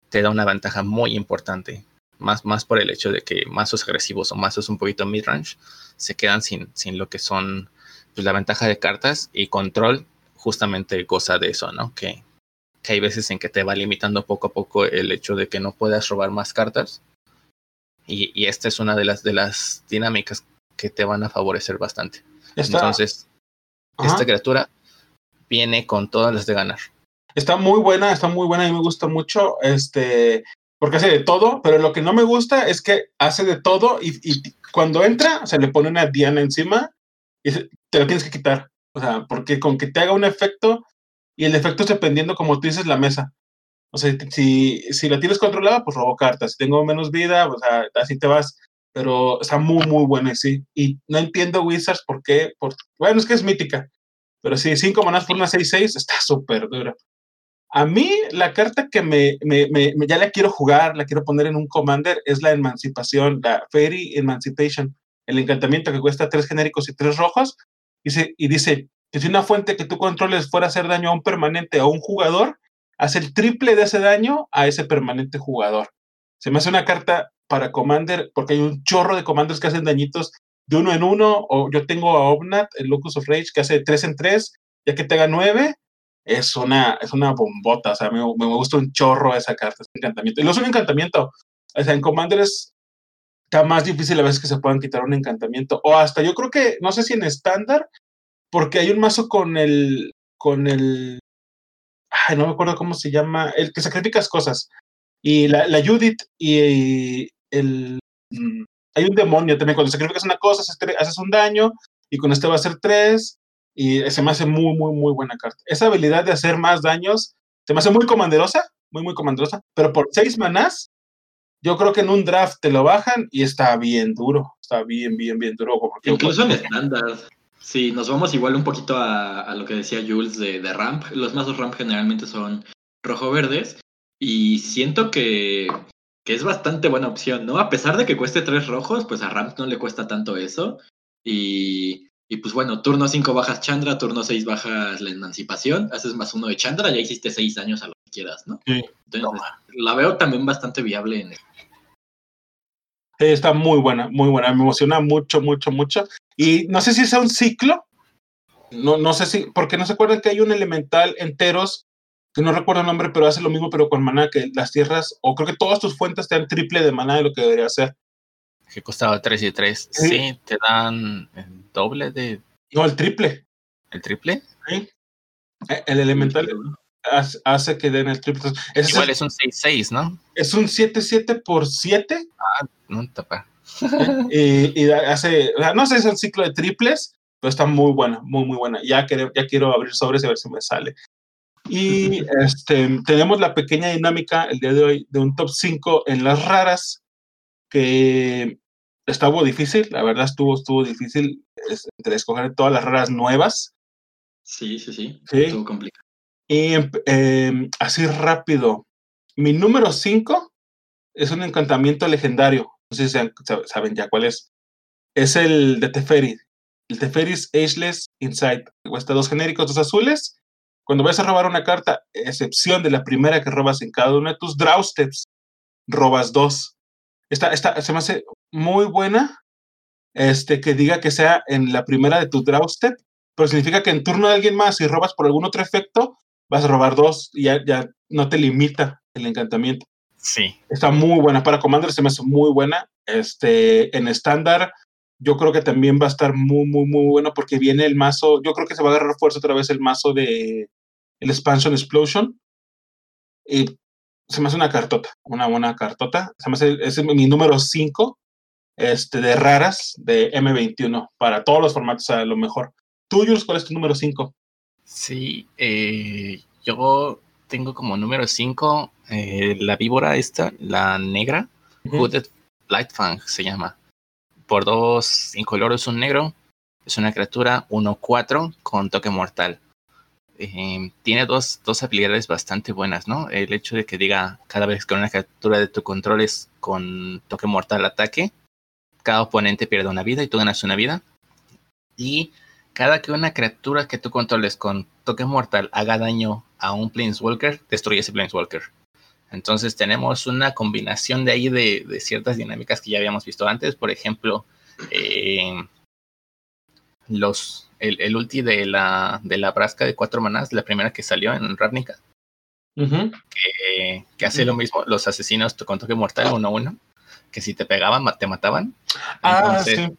Speaker 2: te da una ventaja muy importante más, más por el hecho de que mazos agresivos o mazos un poquito mid-range se quedan sin, sin lo que son pues, la ventaja de cartas y control justamente goza de eso, ¿no? Que, que hay veces en que te va limitando poco a poco el hecho de que no puedas robar más cartas. Y, y esta es una de las, de las dinámicas que te van a favorecer bastante. Entonces, esta criatura viene con todas las de ganar.
Speaker 1: Está muy buena, está muy buena y me gusta mucho. Este, porque hace de todo, pero lo que no me gusta es que hace de todo y, cuando entra se le pone una diana encima y te lo tienes que quitar. O sea, porque con que te haga un efecto y el efecto es dependiendo, como tú dices, la mesa. O sea, si, si la tienes controlada, pues robo cartas. Si tengo menos vida, o sea, así te vas. Pero está muy, muy buena, sí. Y no entiendo Wizards por qué. Por, bueno, es que es mítica. Pero sí, cinco manas por una 6-6 está súper dura. A mí la carta que me, me, me, ya la quiero jugar, la quiero poner en un commander, es la emancipación, la Fairy Emancipation, el encantamiento que cuesta tres genéricos y tres rojos, dice, y dice que si una fuente que tú controles fuera a hacer daño a un permanente o a un jugador, hace el triple de ese daño a ese permanente jugador. Se me hace una carta para commander, porque hay un chorro de commanders que hacen dañitos de uno en uno, o yo tengo a Obnat, el Locus of Rage, que hace tres en tres, ya que te haga nueve, es una, es una bombota, o sea, me, me gusta un chorro esa carta, ese encantamiento. Y no es un encantamiento, o sea, en Commander está más difícil a veces que se puedan quitar un encantamiento, o hasta yo creo que, no sé si en estándar, porque hay un mazo con el, con el, ay, no me acuerdo cómo se llama, el que sacrificas cosas, y la, Judith y el, mm, hay un demonio también, cuando sacrificas una cosa, haces, un daño, y con este va a ser tres, y se me hace muy, muy, muy buena carta. Esa habilidad de hacer más daños se me hace muy comanderosa, muy, muy comanderosa, pero por seis manás, yo creo que en un draft te lo bajan y está bien duro, está bien, bien, bien duro.
Speaker 3: Incluso en estándar. Si nos vamos igual un poquito a, lo que decía Jules de, de, ramp, los mazos ramp generalmente son rojo-verdes y siento que, que, es bastante buena opción, ¿no? A pesar de que cueste tres rojos, pues a ramp no le cuesta tanto eso y y pues bueno, turno 5 bajas Chandra, turno 6 bajas la emancipación, haces más uno de Chandra, ya hiciste 6 años a lo que quieras, ¿no? Sí. Entonces, la veo también bastante viable en el...
Speaker 1: Está muy buena, muy buena, me emociona mucho, mucho, mucho. Y no sé si sea un ciclo, no, no sé si, porque no se acuerdan que hay un elemental enteros, que no recuerdo el nombre, pero hace lo mismo, pero con maná, que las tierras, o creo que todas tus fuentes te dan triple de maná de lo que debería ser.
Speaker 2: Que costaba 3 y 3. Sí. te dan el doble de.
Speaker 1: No, el triple.
Speaker 2: ¿El triple?
Speaker 1: Sí. E, el elemental hace que den el triple.
Speaker 2: Igual es, un 6-6, ¿no?
Speaker 1: Es un 7-7 por 7.
Speaker 2: Ah, no tapa.
Speaker 1: y, y, hace, no sé, es el ciclo de triples, pero está muy buena, muy, muy buena. Ya, quiero, ya quiero abrir sobres y a ver si me sale. Y este, tenemos la pequeña dinámica el día de hoy de un top 5 en las raras, que estuvo difícil, la verdad estuvo, estuvo difícil entre escoger todas las raras nuevas.
Speaker 3: Sí, sí, sí, estuvo complicado.
Speaker 1: Y em, así rápido, mi número 5 es un encantamiento legendario, no sé si saben ya cuál es. Es el de Teferi, el Teferis Ageless Insight. Cuesta dos genéricos, dos azules. Cuando vas a robar una carta, excepción de la primera que robas en cada uno de tus draw steps, robas dos. Esta, esta se me hace muy buena este, que diga que sea en la primera de tu draw step, pero significa que en turno de alguien más, si robas por algún otro efecto, vas a robar dos y ya, ya no te limita el encantamiento.
Speaker 2: Sí.
Speaker 1: Está muy buena. Para Commander se me hace muy buena. Este, en estándar, yo creo que también va a estar muy, muy, muy bueno porque viene el mazo, yo creo que se va a agarrar fuerza otra vez el mazo de el Expansion Explosion. Y se me hace una cartota, una buena cartota. Se me hace, es mi número 5 este, de raras de M21 para todos los formatos a lo mejor. ¿Tú, Jules, cuál es tu número 5?
Speaker 2: Sí, eh, yo tengo como número 5 eh, la víbora esta, la negra, Hooded Lightfang se llama por dos incoloros, un negro. Es una criatura 1-4 con toque mortal. Eh, tiene dos, dos, habilidades bastante buenas, ¿no? El hecho de que diga cada vez que una criatura de tu control es con toque mortal ataque, cada oponente pierde una vida y tú ganas una vida. Y cada que una criatura que tú controles con toque mortal haga daño a un Planeswalker, destruye ese Planeswalker. Entonces tenemos una combinación de ahí de, ciertas dinámicas que ya habíamos visto antes. Por ejemplo, eh, los, el, ulti de la, de la Brasca de cuatro manás, la primera que salió en Ravnica. que, hace lo mismo, los asesinos con toque mortal uno a uno, que si te pegaban te mataban.
Speaker 1: Ah, sí.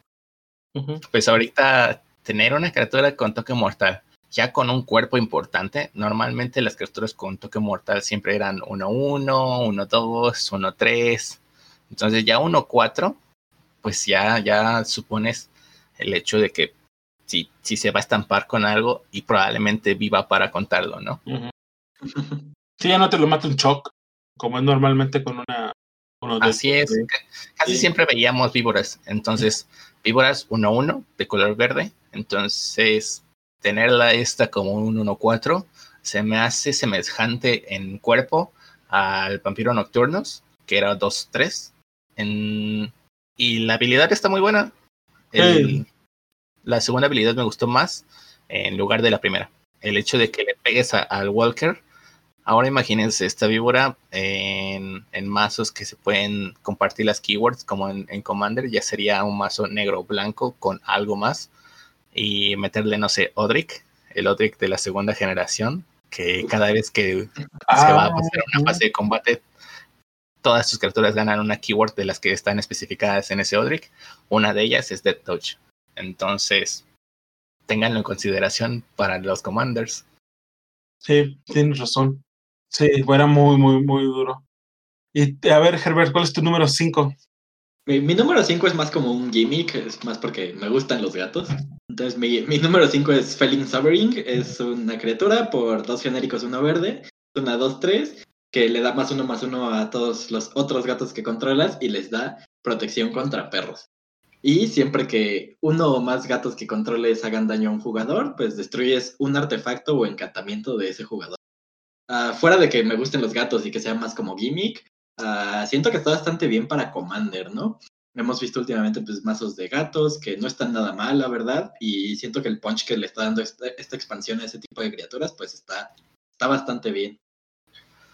Speaker 2: Pues ahorita tener una criatura con toque mortal ya con un cuerpo importante, normalmente las criaturas con toque mortal siempre eran 1-1, 1-2, 1-3. Entonces ya 1-4, pues ya, ya supones el hecho de que si, si se va a estampar con algo y probablemente viva para contarlo, ¿no?
Speaker 1: Sí, ya no te lo mata un shock, como es normalmente con una...
Speaker 2: Así es, casi siempre veíamos víboras. Entonces, víboras 1-1 de color verde. Entonces, tenerla esta como un 1-4 se me hace semejante en cuerpo al vampiro nocturnos, que era 2-3. Y la habilidad está muy buena. La segunda habilidad me gustó más en lugar de la primera. El hecho de que le pegues al Walker. Ahora imagínense esta víbora en, mazos que se pueden compartir las keywords como en, en Commander. Ya sería un mazo negro o blanco con algo más y meterle, no sé, Odric, el Odric de la segunda generación, que cada vez que se va a pasar una ah. fase de combate, todas sus criaturas ganan una keyword de las que están especificadas en ese Odric. Una de ellas es Death Touch. Entonces, ténganlo en consideración para los commanders.
Speaker 1: Sí, tienes razón. Sí, era muy, muy, muy duro. Y a ver, Herbert, ¿cuál es tu número 5?
Speaker 3: Mi, número 5 es más como un gimmick, es más porque me gustan los gatos. Entonces, mi, número 5 es Felling Sobering, es una criatura por dos genéricos, uno verde, una 2-3, que le da más uno más uno a todos los otros gatos que controlas y les da protección contra perros. Y siempre que uno o más gatos que controles hagan daño a un jugador, pues destruyes un artefacto o encantamiento de ese jugador. Uh, fuera de que me gusten los gatos y que sea más como gimmick, Ah, siento que está bastante bien para Commander, ¿no? Hemos visto últimamente pues mazos de gatos que no están nada mal, la verdad, y siento que el punch que le está dando esta, expansión a ese tipo de criaturas pues está, está bastante bien.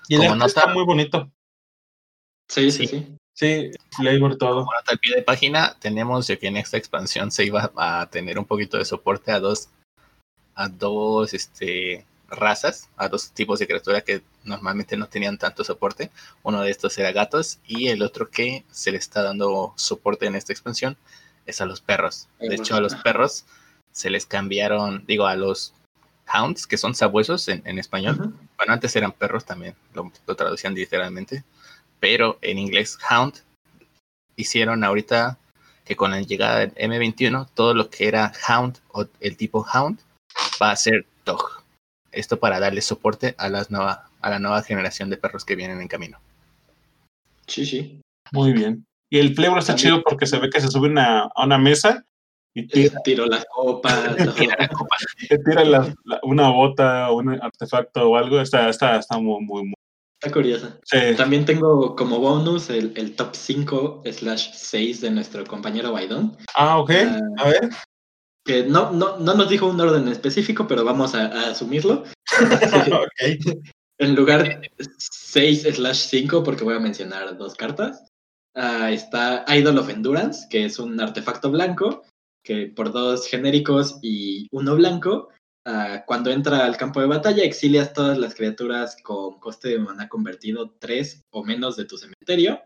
Speaker 1: Y el arte está muy bonito.
Speaker 3: Sí, sí, sí.
Speaker 1: Sí, leí por todo.
Speaker 2: Como al pie de página, tenemos que en esta expansión se iba a tener un poquito de soporte a dos, a dos, este, razas, a dos tipos de criaturas que normalmente no tenían tanto soporte. Uno de estos era gatos y el otro que se le está dando soporte en esta expansión es a los perros. De hecho, a los perros se les cambiaron, digo, a los hounds, que son sabuesos en, español. Bueno, antes eran perros también, lo, lo, traducían literalmente, pero en inglés hound hicieron ahorita que con la llegada del M21, todo lo que era hound o el tipo hound va a ser dog Esto para darle soporte a, las nueva, a la nueva generación de perros que vienen en camino.
Speaker 3: Sí, sí.
Speaker 1: Muy bien. Y el flavor está chido porque se ve que se sube a una mesa y
Speaker 3: tira, tiro las copas. tira la
Speaker 1: copa. tira una bota, un artefacto o algo. Está, está, está muy, muy, muy.
Speaker 3: Está curiosa. También tengo como bonus el, el top 5 slash 6 de nuestro compañero Baidón.
Speaker 1: Ah, ok. Ah, a ver.
Speaker 3: Que no, no, no nos dijo un orden específico, pero vamos a, asumirlo. En lugar 6 slash 5, porque voy a mencionar dos cartas, uh, está Idol of Endurance, que es un artefacto blanco que por dos genéricos y uno blanco, ah, cuando entra al campo de batalla, exilias todas las criaturas con coste de mana convertido 3 o menos de tu cementerio.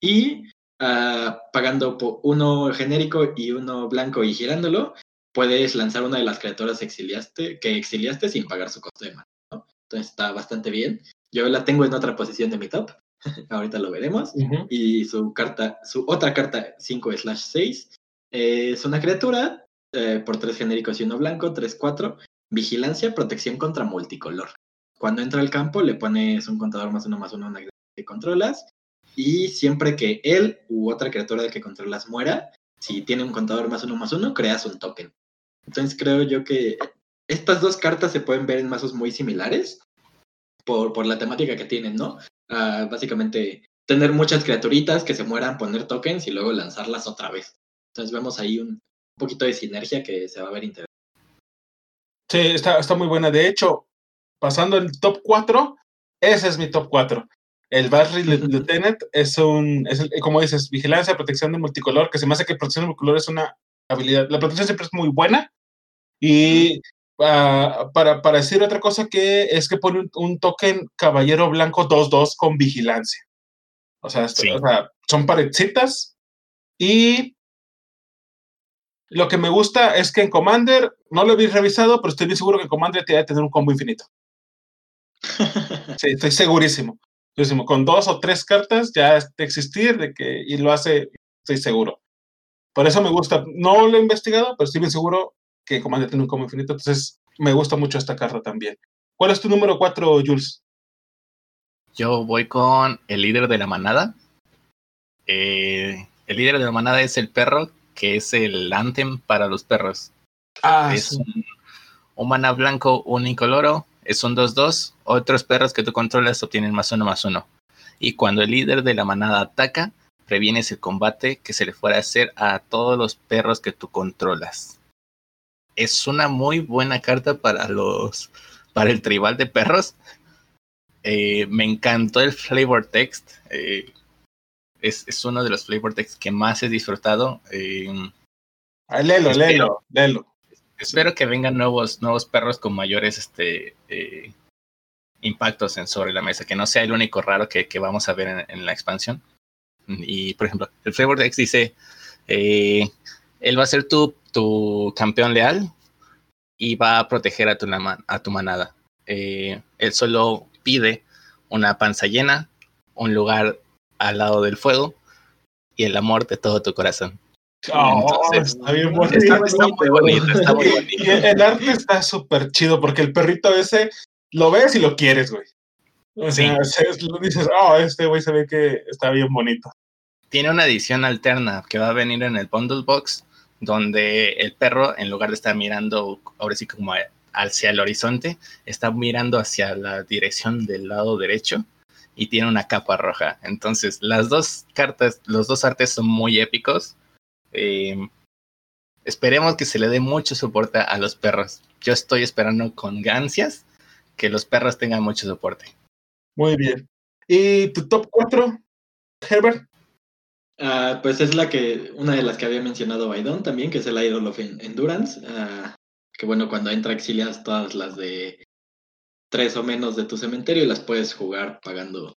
Speaker 3: Y uh, pagando uno genérico y uno blanco y girándolo, puedes lanzar una de las criaturas exiliaste, que exiliaste sin pagar su coste de mana. Entonces está bastante bien. Yo la tengo en otra posición de mi top. Ahorita lo veremos. Y su carta, su otra carta 5 slash 6 es una criatura eh, por tres genéricos y uno blanco, 3-4. Vigilancia, protección contra multicolor. Cuando entra al campo, le pones un contador más uno más uno a una criatura que controlas. Y siempre que él u otra criatura de que controlas muera, si tiene un contador más uno más uno, creas un token. Entonces creo yo que estas dos cartas se pueden ver en mazos muy similares por, por la temática que tienen, ¿no? Ah, básicamente, tener muchas criaturitas que se mueran, poner tokens y luego lanzarlas otra vez. Entonces vemos ahí un, poquito de sinergia que se va a ver interesante.
Speaker 1: Sí, está, está muy buena. De hecho, pasando el top 4, ese es mi top 4. El Barry Lieutenant es un, es como dices, vigilancia, protección de multicolor, que se me hace que protección de multicolor es una habilidad. La protección siempre es muy buena. Y uh, para, para, decir otra cosa, que es que pone un, token caballero blanco 2-2 con vigilancia. O sea, o sea, son parejitas. Y lo que me gusta es que en Commander, no lo habéis revisado, pero estoy bien seguro que en Commander te va a tener un combo infinito. Sí, estoy segurísimo. Con dos o tres cartas ya de existir de que, y lo hace, estoy seguro. Por eso me gusta. No lo he investigado, pero estoy bien seguro que Commander tiene un combo infinito. Entonces, me gusta mucho esta carta también. ¿Cuál es tu número cuatro, Jules?
Speaker 2: Yo voy con el líder de la manada. Eh, el líder de la manada es el perro que es el Anthem para los perros. Ah, es un, mana blanco unicoloro, es un 2-2. Otros perros que tú controlas obtienen más uno más uno. Y cuando el líder de la manada ataca, previenes el combate que se le fuera a hacer a todos los perros que tú controlas. Es una muy buena carta para los para el tribal de perros. Eh, me encantó el flavor text. Eh, es, uno de los flavor text que más he disfrutado. Eh,
Speaker 1: ah, léelo, léelo,
Speaker 2: Espero que vengan nuevos, nuevos perros con mayores este, eh, impactos en sobre la mesa, que no sea el único raro que, vamos a ver en, la expansión. Y, por ejemplo, el flavor text dice, eh, él va a ser tu, tu campeón leal y va a proteger a tu, a tu manada. él solo pide una panza llena, un lugar al lado del fuego y el amor de todo tu corazón.
Speaker 1: Oh, está bien bonito. Está, muy bonito, está muy bonito. Y el arte está súper chido porque el perrito ese lo ves y lo quieres, güey. O sea, dices, oh, este güey se ve que está bien bonito.
Speaker 2: Tiene una edición alterna que va a venir en el Bundle Box, donde el perro, en lugar de estar mirando, ahora sí como hacia el horizonte, está mirando hacia la dirección del lado derecho y tiene una capa roja. Entonces, las dos cartas, los dos artes son muy épicos. Eh, esperemos que se le dé mucho soporte a los perros. Yo estoy esperando con gancias que los perros tengan mucho soporte.
Speaker 1: Muy bien. ¿Y tu top 4, Herbert?
Speaker 3: Ah, pues es la que, una de las que había mencionado Baidon también, que es el Idol of Endurance. Uh, que bueno, cuando entra exilias todas las de tres o menos de tu cementerio y las puedes jugar pagando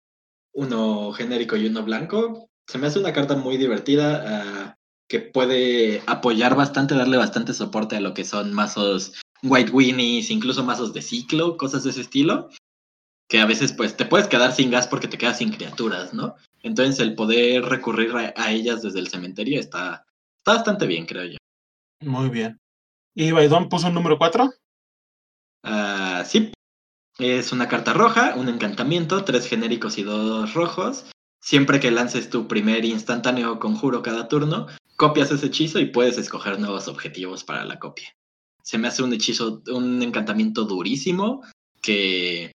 Speaker 3: uno genérico y uno blanco. Se me hace una carta muy divertida ah, que puede apoyar bastante, darle bastante soporte a lo que son mazos White Winnies, incluso mazos de ciclo, cosas de ese estilo. Que a veces pues te puedes quedar sin gas porque te quedas sin criaturas, ¿no? Entonces el poder recurrir a, ellas desde el cementerio está, está bastante bien, creo yo.
Speaker 1: Muy bien. ¿Y Baidón puso un número 4?
Speaker 3: Ah, sí, es una carta roja, un encantamiento, tres genéricos y dos rojos. Siempre que lances tu primer instantáneo conjuro cada turno, copias ese hechizo y puedes escoger nuevos objetivos para la copia. Se me hace un hechizo, un encantamiento durísimo que,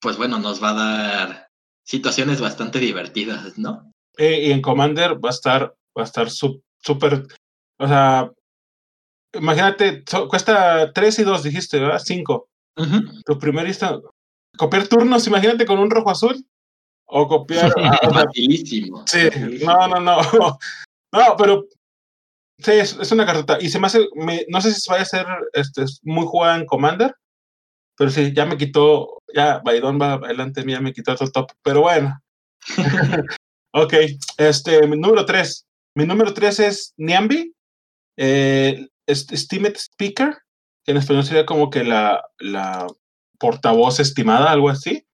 Speaker 3: pues bueno, nos va a dar situaciones bastante divertidas, ¿no?
Speaker 1: Eh, y en Commander va a estar, va a estar súper, o sea, imagínate, cuesta 3 y 2, dijiste, ¿verdad? 5. Tu primer instante, copiar turnos, imagínate con un rojo azul. O copiar.
Speaker 3: Facilísimo.
Speaker 1: Sí, no, no, no. No, pero Sí, es, una cartota. Y se me hace, no sé si vaya a ser este, muy jugada en Commander, pero sí, ya me quitó, ya Baidón va adelante, ya me quitó otro top. Pero bueno. ok, este, mi número 3. Mi número 3 es Niambi, eh, Speaker, que en español sería como que la, la portavoz estimada, algo así.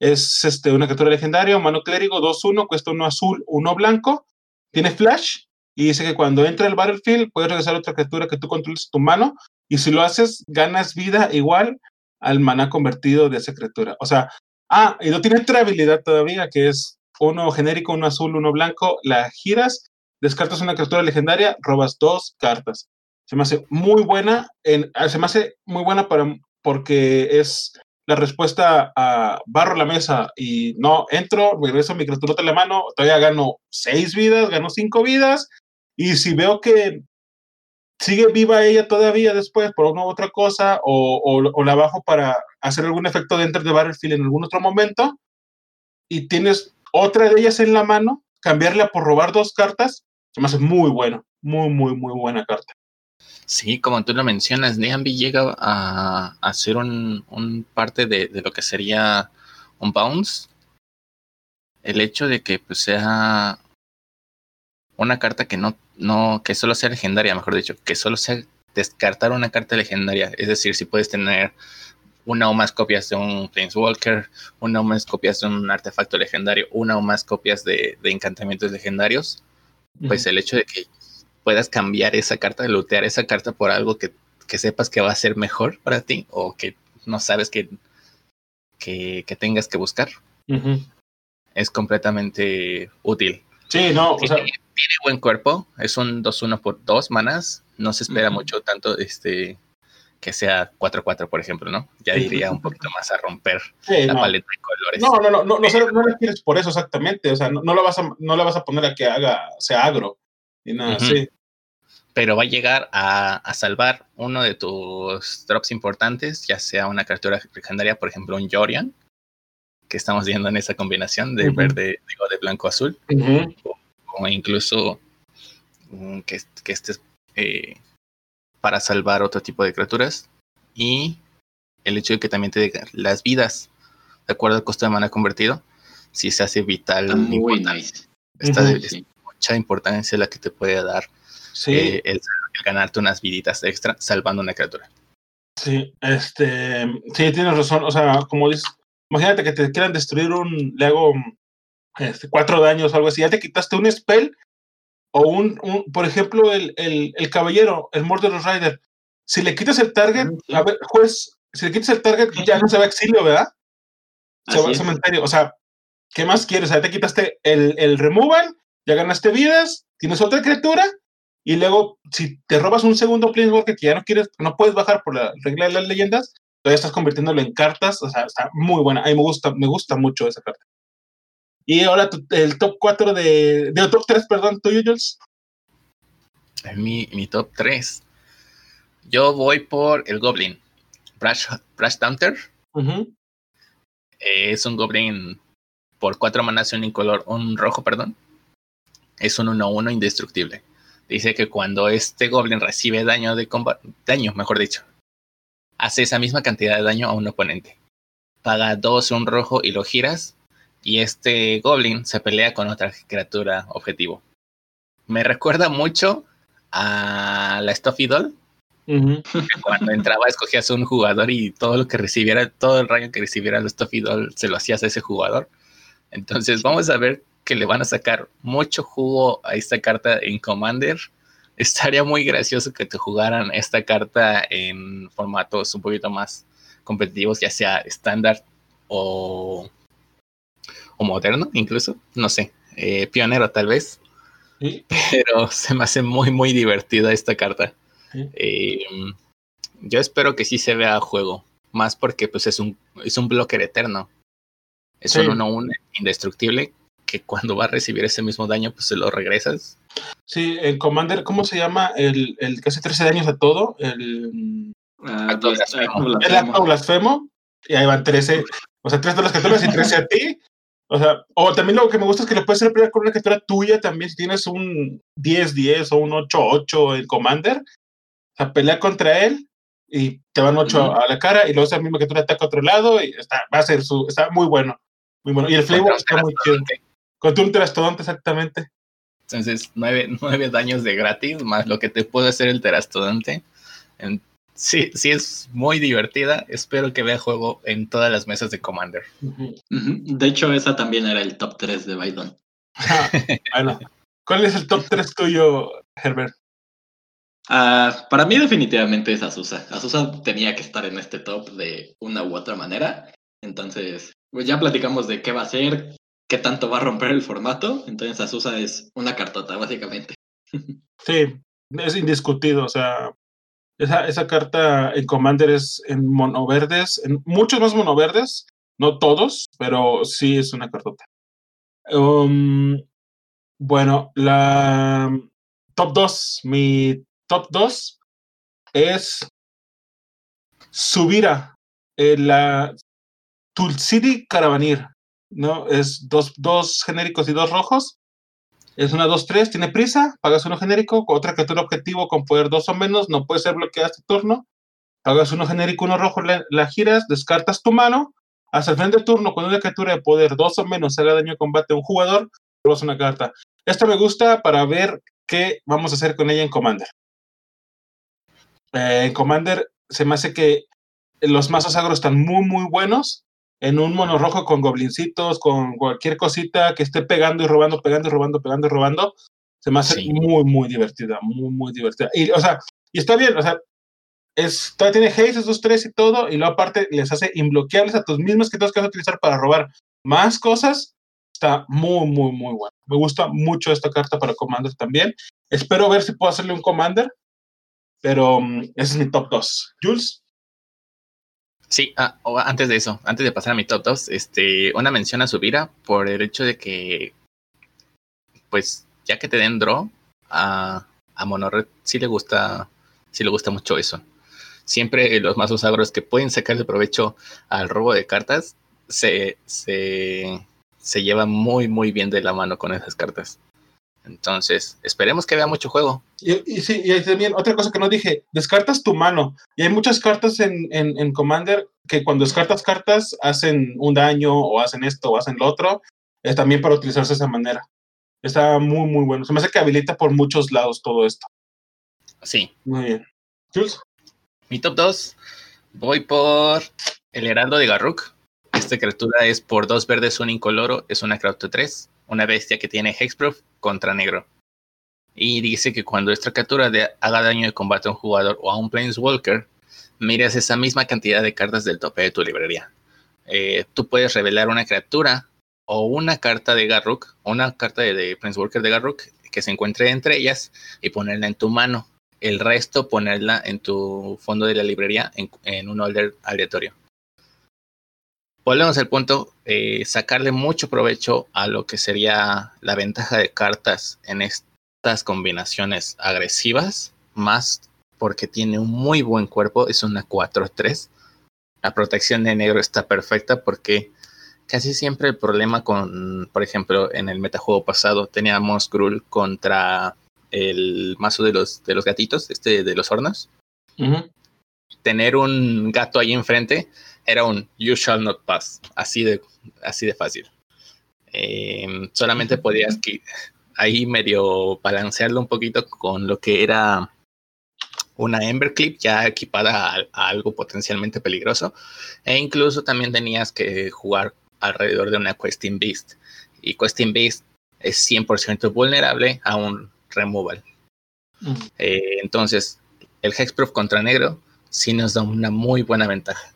Speaker 1: Es este, una criatura legendaria, humano clérigo, 2-1, cuesta uno azul, uno blanco. Tiene flash, y dice que cuando entra el battlefield puedes regresar a otra criatura que tú controles tu mano y si lo haces ganas vida igual al maná convertido de esa criatura. O sea, ah, y no tiene otra habilidad todavía que es uno genérico, uno azul, uno blanco, la giras, descartas una criatura legendaria, robas dos cartas. Se me hace muy buena, en, se me hace muy buena para, porque es la respuesta a barro la mesa y no entro, regreso mi criatura en la mano, todavía gano seis vidas, gano cinco vidas, y si veo que sigue viva ella todavía después por una u otra cosa, o, la bajo para hacer algún efecto dentro de Battlefield en algún otro momento, y tienes otra de ellas en la mano, cambiarla por robar dos cartas, se me hace muy bueno, muy, muy, muy buena carta.
Speaker 2: Sí, como tú lo mencionas, Neambi llega a, hacer un, parte de, lo que sería un bounce. El hecho de que pues, sea una carta que no no, que solo sea legendaria, mejor dicho, que solo sea descartar una carta legendaria. Es decir, si puedes tener una o más copias de un Planeswalker, una o más copias de un artefacto legendario, una o más copias de, encantamientos legendarios, pues el hecho de que puedas cambiar esa carta, lootear esa carta por algo que, sepas que va a ser mejor para ti o que no sabes que, que, tengas que buscar, es completamente útil.
Speaker 1: Sí, no, o sea,
Speaker 2: tiene buen cuerpo, es un 2-1 por 2 manas, no se espera mucho tanto este que sea 4-4, por ejemplo, ¿no? Ya iría un poquito más a romper la paleta de colores.
Speaker 1: No, no, no, no, no, no, le quieres por eso exactamente, o sea, no, lo vas a, no la vas a poner a que haga, sea agro, y nada así.
Speaker 2: Pero va a llegar a, a, salvar uno de tus drops importantes, ya sea una criatura legendaria, por ejemplo, un Jorian, que estamos viendo en esa combinación de verde, digo, de blanco-azul, o incluso mm, que, que estés eh, para salvar otro tipo de criaturas. Y el hecho de que también te diga las vidas, de acuerdo al costo de mana convertido, si se hace vital.
Speaker 3: muy nice.
Speaker 2: Esta mucha importancia la que te puede dar eh, el, ganarte unas viditas extra salvando una criatura.
Speaker 1: Sí, este, sí, tienes razón. O sea, como dices, imagínate que te quieran destruir un, le hago este, cuatro daños o algo así, ya te quitaste un spell o un, por ejemplo, el, el, el, caballero, el Murderous Rider, si le quitas el target, a ver, juez, si le quitas el target, ya no se va a exilio, ¿verdad? Se va al cementerio. O sea, ¿qué más quieres? O sea, te quitaste el, el removal, ya ganaste vidas, tienes otra criatura, y luego, si te robas un segundo Planeswalker que ya no quieres, no puedes bajar por la regla de las leyendas, todavía estás convirtiéndolo en cartas. O sea, está muy buena. A mí me gusta, me gusta mucho esa carta. Y ahora el top 4 de, de top 3, perdón, tuyo, Jules.
Speaker 2: Mi, mi top 3. Yo voy por el Goblin. Brush, Brush es un Goblin por 4 manas y un incolor, un rojo, perdón. Es un 1-1 indestructible. Dice que cuando este Goblin recibe daño de combate, daño, mejor dicho, hace esa misma cantidad de daño a un oponente. Paga 2 un rojo y lo giras y este goblin se pelea con otra criatura objetivo. Me recuerda mucho a la Stuffy Doll. Cuando entraba escogías un jugador y todo lo que recibiera, todo el rayo que recibiera la Stuffy Doll se lo hacías a ese jugador. Entonces vamos a ver que le van a sacar mucho jugo a esta carta en Commander. Estaría muy gracioso que te jugaran esta carta en formatos un poquito más competitivos, ya sea estándar o, o moderno, incluso, no sé, eh, pionero tal vez. Pero se me hace muy, muy divertida esta carta. Eh, yo espero que sí se vea a juego, más porque pues es un, es un blocker eterno. Es un 1-1 indestructible que cuando va a recibir ese mismo daño, pues se lo regresas.
Speaker 1: Sí, el Commander, ¿cómo se llama? El, el que hace 13 daños a todo. El,
Speaker 2: uh, acto blasfemo.
Speaker 1: El acto blasfemo. Y ahí van 13. O sea, 3 de las criaturas y 13 a ti. O sea, o también lo que me gusta es que lo puedes hacer con una criatura tuya también. Si tienes un 10-10 o un 8-8 en Commander, o sea, pelea contra él y te van 8 a la cara y luego esa misma criatura ataca a otro lado y está, va a ser su, está muy bueno. Muy bueno. Y el flavor está muy chido. Contra un terastodonte, exactamente.
Speaker 2: Entonces, nueve, nueve, daños de gratis, más lo que te puede hacer el terastodonte. sí, sí es muy divertida. Espero que vea juego en todas las mesas de Commander.
Speaker 3: De hecho, esa también era el top 3 de Biden.
Speaker 1: bueno, ¿cuál es el top 3 tuyo, Herbert?
Speaker 3: Uh, para mí definitivamente es Azusa. Azusa tenía que estar en este top de una u otra manera. Entonces, pues ya platicamos de qué va a ser, qué tanto va a romper el formato. Entonces Azusa es una cartota, básicamente.
Speaker 1: Sí, es indiscutido. O sea, esa, esa carta en Commander es en monoverdes, en muchos más monoverdes, no todos, pero sí es una cartota. Um, bueno, la top 2, mi top 2 es Subira, eh, la Tulsidi Caravanir. ¿No? Es dos, dos genéricos y dos rojos. Es una 2-3, tiene prisa, pagas uno genérico, otra criatura objetivo con poder 2 o menos, no puede ser bloqueada este turno. Pagas uno genérico, uno rojo, la, giras, descartas tu mano. Hasta el fin del turno, cuando una criatura de poder 2 o menos haga daño de combate a un jugador, robas una carta. Esto me gusta para ver qué vamos a hacer con ella en Commander. Eh, en Commander se me hace que los mazos agros están muy, muy buenos en un mono rojo con goblincitos, con cualquier cosita que esté pegando y robando, pegando y robando, pegando y robando, se me hace muy, muy divertida, muy, muy divertida. Y, o sea, y está bien, o sea, es, todavía tiene haste, esos tres y todo, y luego aparte les hace imbloqueables a tus mismos que que vas a utilizar para robar más cosas. Está muy, muy, muy bueno. Me gusta mucho esta carta para Commander también. Espero ver si puedo hacerle un Commander, pero mm, ese es mi top 2. Jules.
Speaker 2: Sí, ah, antes de eso, antes de pasar a mi top 2, este, una mención a Subira por el hecho de que, pues, ya que te den draw, a, a Monored sí le gusta, sí le gusta mucho eso. Siempre los mazos agros que pueden sacarle provecho al robo de cartas se, se, se llevan muy, muy bien de la mano con esas cartas. Entonces, esperemos que vea mucho juego.
Speaker 1: Y, sí, y también otra cosa que no dije, descartas tu mano. Y hay muchas cartas en, en, Commander que cuando descartas cartas hacen un daño o hacen esto o hacen lo otro. Es también para utilizarse de esa manera. Está muy, muy bueno. Se me hace que habilita por muchos lados todo esto.
Speaker 2: Sí.
Speaker 1: Muy bien.
Speaker 2: Mi top 2. Voy por el Heraldo de Garruk. Esta criatura es por dos verdes, un incoloro. Es una criatura 3 una bestia que tiene Hexproof contra negro. Y dice que cuando esta criatura haga daño de combate a un jugador o a un Planeswalker, mires esa misma cantidad de cartas del tope de tu librería. Eh, tú puedes revelar una criatura o una carta de Garruk, una carta de, Planeswalker de Garruk que se encuentre entre ellas y ponerla en tu mano. El resto ponerla en tu fondo de la librería en, en un order aleatorio volvemos al punto, eh, sacarle mucho provecho a lo que sería la ventaja de cartas en estas combinaciones agresivas, más porque tiene un muy buen cuerpo, es una 4-3. La protección de negro está perfecta porque casi siempre el problema con, por ejemplo, en el metajuego pasado teníamos Grul contra el mazo de los, de los gatitos, este de los hornos. Tener un gato ahí enfrente era un You shall not pass, así de, así de fácil. Em, solamente podías ahí medio balancearlo un poquito con lo que era una Ember Clip ya equipada a, algo potencialmente peligroso. E incluso también tenías que jugar alrededor de una Questing Beast. Y Questing Beast es 100% vulnerable a un removal. Eh, entonces, el Hexproof contra negro sí nos da una muy buena ventaja.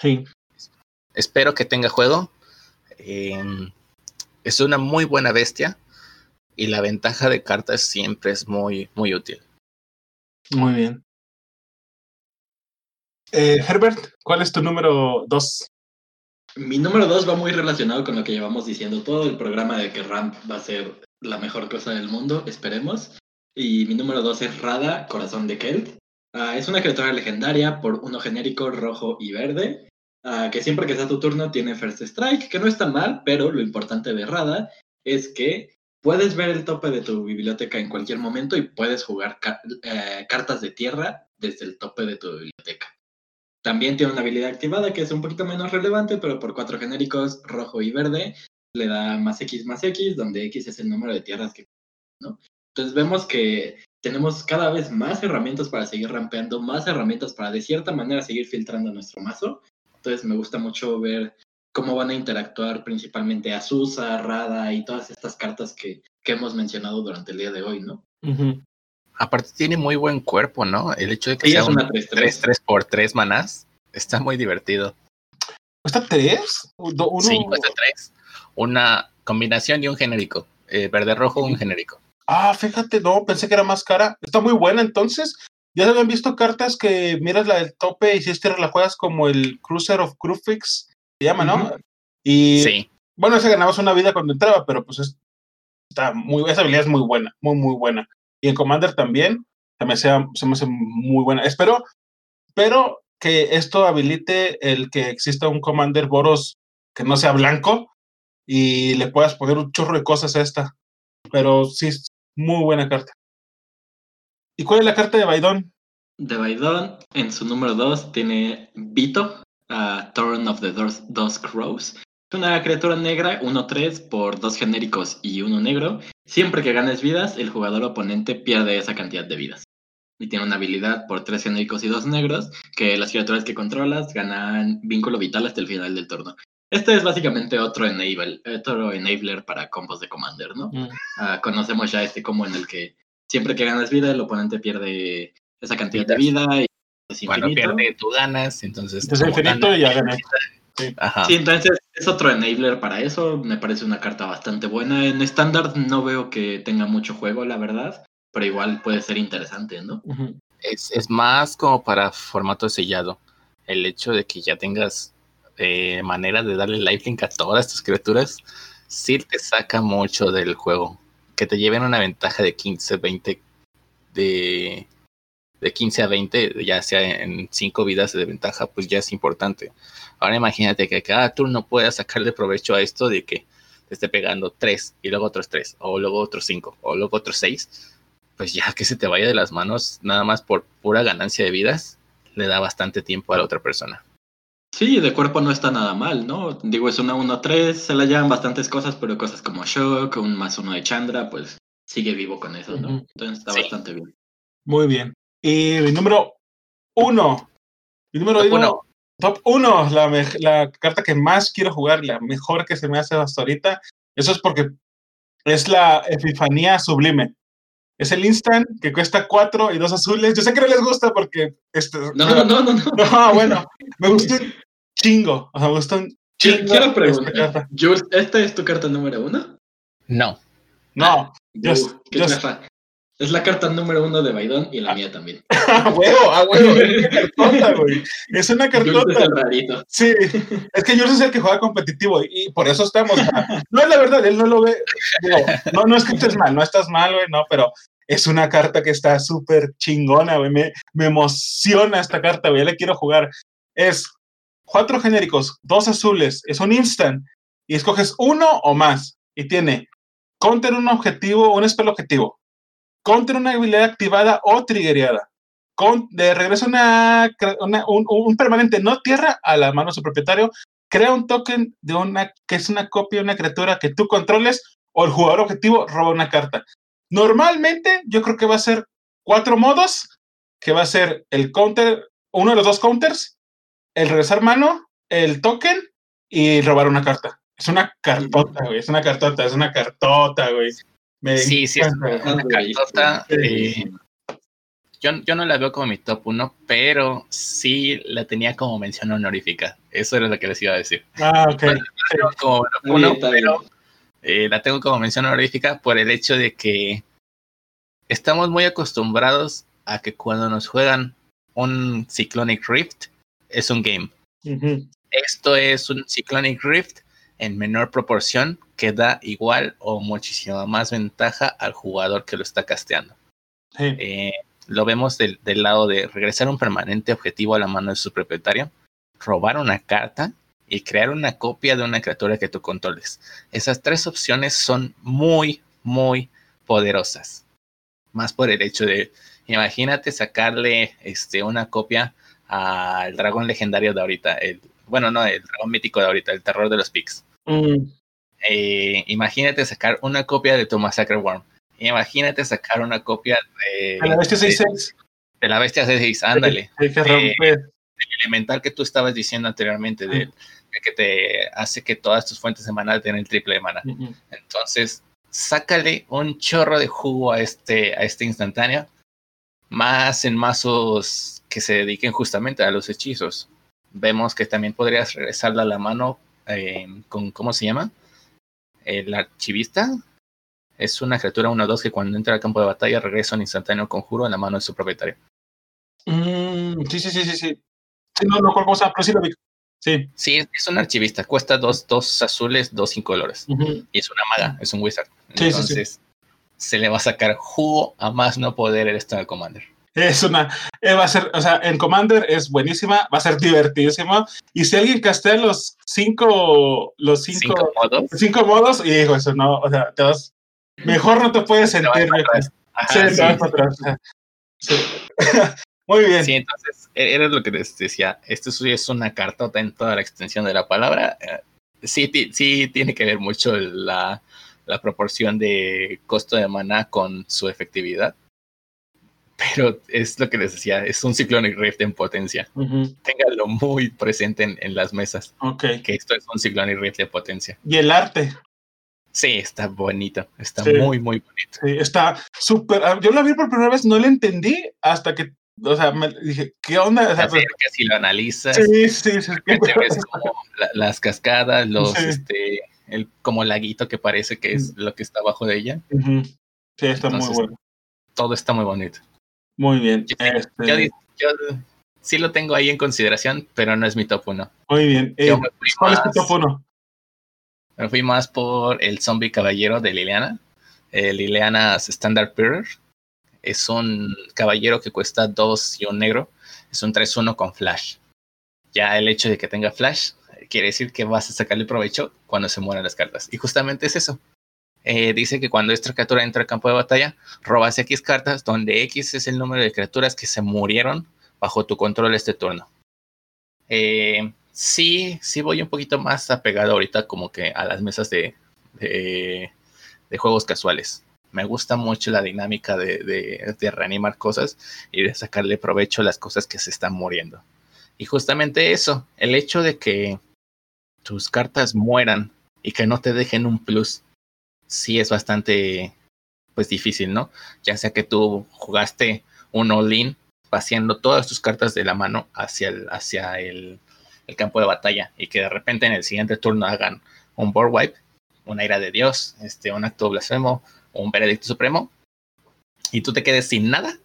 Speaker 1: Sí.
Speaker 2: Espero que tenga juego. Em, es una muy buena bestia. Y la ventaja de cartas siempre es muy, muy útil.
Speaker 1: Muy bien. Eh, Herbert, ¿cuál es tu número 2?
Speaker 3: Mi número 2 va muy relacionado con lo que llevamos diciendo todo el programa de que Ramp va a ser la mejor cosa del mundo, esperemos. Y mi número 2 es Rada, Corazón de Kelt. Ah, es una criatura legendaria por uno genérico rojo y verde, ah, que siempre que sea tu turno tiene First Strike, que no está mal, pero lo importante de Rada es que puedes ver el tope de tu biblioteca en cualquier momento y puedes jugar eh, cartas de tierra desde el tope de tu biblioteca. También tiene una habilidad activada que es un poquito menos relevante, pero por cuatro genéricos, rojo y verde, le da más X más X, donde X es el número de tierras que... ¿no? Entonces vemos que tenemos cada vez más herramientas para seguir rampeando, más herramientas para de cierta manera seguir filtrando nuestro mazo. Entonces me gusta mucho ver cómo van a interactuar principalmente Azusa, Rada y todas estas cartas que, que hemos mencionado durante el día de hoy, ¿no?
Speaker 2: Aparte tiene muy buen cuerpo, ¿no? El hecho de que sea un 3-3 por 3 manás está muy divertido.
Speaker 1: ¿Cuesta 3?
Speaker 2: Sí, cuesta 3. Una combinación y un genérico. Eh, verde-rojo, un genérico.
Speaker 1: Ah, fíjate, no, pensé que era más cara. Está muy buena entonces. Ya se habían visto cartas que miras la del tope y si es la juegas como el Cruiser of Crufix, se llama, ¿no? Y
Speaker 2: sí.
Speaker 1: bueno, ese ganabas una vida cuando entraba, pero pues está muy, esa habilidad es muy buena, muy, muy buena. Y en Commander también, también sea, se me hace muy buena. Espero, pero que esto habilite el que exista un Commander Boros que no sea blanco y le puedas poner un chorro de cosas a esta. Pero sí, muy buena carta. ¿Y cuál es la carta de Baidón?
Speaker 3: De Baidón, en su número 2, tiene Vito, a Thorn of the Dusk Crows. Es una criatura negra, 1-3 por dos genéricos y uno negro. Siempre que ganes vidas, el jugador oponente pierde esa cantidad de vidas. Y tiene una habilidad por tres genéricos y dos negros, que las criaturas que controlas ganan vínculo vital hasta el final del turno. Este es básicamente otro, enable, otro enabler para combos de Commander, ¿no? Mm. Ah, conocemos ya este combo en el que siempre que ganas vida, el oponente pierde esa cantidad de vida y
Speaker 2: es infinito. Cuando pierde, tú ganas, entonces...
Speaker 1: Es infinito y ya gané.
Speaker 3: Sí. sí. entonces es otro enabler para eso. Me parece una carta bastante buena. En estándar no veo que tenga mucho juego, la verdad, pero igual puede ser interesante, ¿no?
Speaker 2: es, es, más como para formato sellado. El hecho de que ya tengas eh, manera de darle lifelink a todas estas criaturas, sí te saca mucho del juego. Que te lleven una ventaja de 15, 20, de, de 15 a 20, ya sea en 5 vidas de ventaja, pues ya es importante. Ahora imagínate que cada turno puedas sacarle provecho a esto de que te esté pegando 3 y luego otros 3, o luego otros 5, o luego otros 6. Pues ya que se te vaya de las manos nada más por pura ganancia de vidas, le da bastante tiempo a la otra persona.
Speaker 3: Sí, de cuerpo no está nada mal, ¿no? Digo, es una 1-3, se le llevan bastantes cosas, pero cosas como Shock, un más uno de Chandra, pues sigue vivo con eso, ¿no? Entonces está bastante bien.
Speaker 1: Muy bien. Y mi número uno. Mi número uno. Top uno, la, la carta que más quiero jugar, la mejor que se me hace hasta ahorita. Eso es porque es la Epifanía Sublime. Es el instant que cuesta cuatro y dos azules. Yo sé que no les gusta porque. Este,
Speaker 3: no, no, no, no,
Speaker 1: no. bueno, me gustó chingo. O sea, me gustó un
Speaker 3: chingo. Quiero preguntar. Jules, ¿esta es tu carta número uno?
Speaker 2: No.
Speaker 1: No.
Speaker 3: yo, yo, es la carta número uno de Baidón y la mía también.
Speaker 1: ¡A huevo! ¡A huevo! Es una cartota, güey. Es una cartota.
Speaker 3: Es
Speaker 1: sí, es que yo es el que juega competitivo y por eso estamos. No es la verdad, él no lo ve. no, no es que estés mal, no estás mal, güey, no, pero es una carta que está súper chingona, güey. Me, me emociona esta carta, güey. Ya le quiero jugar. Es cuatro genéricos, dos azules, es un instant y escoges uno o más y tiene counter un objetivo, un spell objetivo contra una habilidad activada o triggereada. Con, de regreso una, un, permanente no tierra a la mano de su propietario, crea un token de una que es una copia de una criatura que tú controles o el jugador objetivo roba una carta. Normalmente yo creo que va a ser cuatro modos, que va a ser el counter, uno de los dos counters, el regresar mano, el token y robar una carta. Es una cartota, güey, es una cartota, es una cartota, güey
Speaker 2: sí, sí, es una cartota. Eh, yo, yo no la veo como mi top 1, pero sí la tenía como mención honorífica. Eso era lo que les iba a decir.
Speaker 1: Ah, ok.
Speaker 2: como uno, pero eh, la tengo como mención honorífica por el hecho de que estamos muy acostumbrados a que cuando nos juegan un Cyclonic Rift es un game. Esto es un Cyclonic Rift en menor proporción que da igual o muchísima más ventaja al jugador que lo está casteando. Eh, lo vemos del, lado de regresar un permanente objetivo a la mano de su propietario, robar una carta y crear una copia de una criatura que tú controles. Esas tres opciones son muy, muy poderosas. Más por el hecho de, imagínate sacarle este, una copia al dragón legendario de ahorita, el, bueno, no, el dragón mítico de ahorita, el terror de los pics. Mm. Eh, imagínate sacar una copia de tu Massacre Worm. Imagínate sacar una copia de.
Speaker 1: la bestia 6
Speaker 2: De, la bestia 6 ándale. el elemental que tú estabas diciendo anteriormente, de, que te hace que todas tus fuentes de mana tengan el triple de mana. Entonces, sácale un chorro de jugo a este, a este instantáneo, más en mazos que se dediquen justamente a los hechizos. Vemos que también podrías regresarle a la mano eh, con, ¿cómo se llama? El archivista. Es una criatura 1-2 que cuando entra al campo de batalla regresa un instantáneo conjuro en la mano de su propietario.
Speaker 1: Mm, sí, sí, sí, sí, sí. no, no, ¿cómo se pero sí lo vi. Sí.
Speaker 2: Sí, es un archivista. Cuesta dos, dos azules, dos incolores. colores Y es una maga, es un wizard. Entonces, se le va a sacar jugo a más no poder el Stone Commander.
Speaker 1: Es una, eh, va a ser, o sea, en Commander es buenísima, va a ser divertidísimo. Y si alguien castea los cinco, los cinco, modos, cinco modos, y dijo eso, no, o sea, te vas, mejor no te puedes sentir. sí, Muy bien.
Speaker 2: Sí, entonces, e-, era lo que les decía. Esto es una cartota en toda la extensión de la palabra. Eh, sí, sí tiene que ver mucho la, la proporción de costo de mana con su efectividad pero es lo que les decía, es un Cyclonic Rift en potencia. Uh Ténganlo muy presente en, las mesas.
Speaker 1: Ok.
Speaker 2: Que esto es un Cyclonic Rift de potencia.
Speaker 1: ¿Y el arte?
Speaker 2: Sí, está bonito, está muy, muy bonito.
Speaker 1: Sí, está súper. Ah, yo lo vi por primera vez, no lo entendí hasta que, o sea, me dije, ¿qué onda? O sea,
Speaker 2: si lo analizas,
Speaker 1: sí, sí, sí.
Speaker 2: como las cascadas, los, este, el como laguito que parece que es lo que está abajo de ella.
Speaker 1: Sí, está muy bueno.
Speaker 2: Todo está muy bonito.
Speaker 1: Muy bien.
Speaker 2: Este yo, sí lo tengo ahí en consideración, pero no es mi top 1.
Speaker 1: Muy bien. Eh, ¿Cuál es tu top 1?
Speaker 2: Me fui más por el zombie caballero de Liliana. Eh, Liliana's Standard Bearer. Es un caballero que cuesta 2 y un negro. Es un 3-1 con flash. Ya el hecho de que tenga flash quiere decir que vas a sacarle provecho cuando se mueran las cartas. Y justamente es eso. Eh, dice que cuando esta criatura entra al campo de batalla, robas X cartas, donde X es el número de criaturas que se murieron bajo tu control este turno. Eh, sí, sí voy un poquito más apegado ahorita como que a las mesas de, de, juegos casuales. Me gusta mucho la dinámica de, de, reanimar cosas y de sacarle provecho a las cosas que se están muriendo. Y justamente eso, el hecho de que tus cartas mueran y que no te dejen un plus sí es bastante pues difícil, ¿no? Ya sea que tú jugaste un all-in paseando todas tus cartas de la mano hacia el, hacia el, campo de batalla y que de repente en el siguiente turno hagan un board wipe, una ira de Dios, este, un acto blasfemo, un veredicto supremo, y tú te quedes sin nada,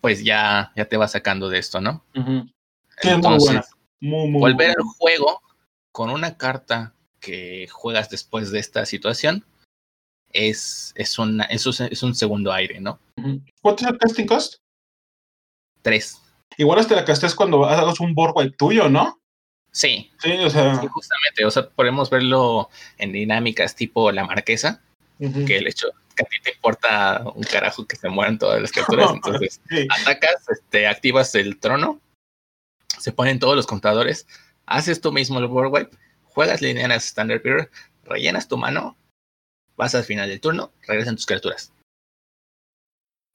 Speaker 2: pues ya, ya te vas sacando de esto, ¿no? Entonces, volver al juego con una carta que juegas después de esta situación, es, es, una, es, es un segundo aire, ¿no?
Speaker 1: ¿Cuánto es el casting cost?
Speaker 2: Tres.
Speaker 1: Igual hasta la castes cuando hagas un wipe tuyo, ¿no?
Speaker 2: Sí.
Speaker 1: Sí, o sea.
Speaker 2: justamente. O sea, podemos verlo en dinámicas tipo la marquesa, que el hecho que a ti te importa un carajo que se mueran todas las criaturas. Entonces, atacas, este, activas el trono, se ponen todos los contadores, haces tú mismo el board wipe, juegas lineanas Standard Beer, rellenas tu mano vas al final del turno, regresan tus criaturas.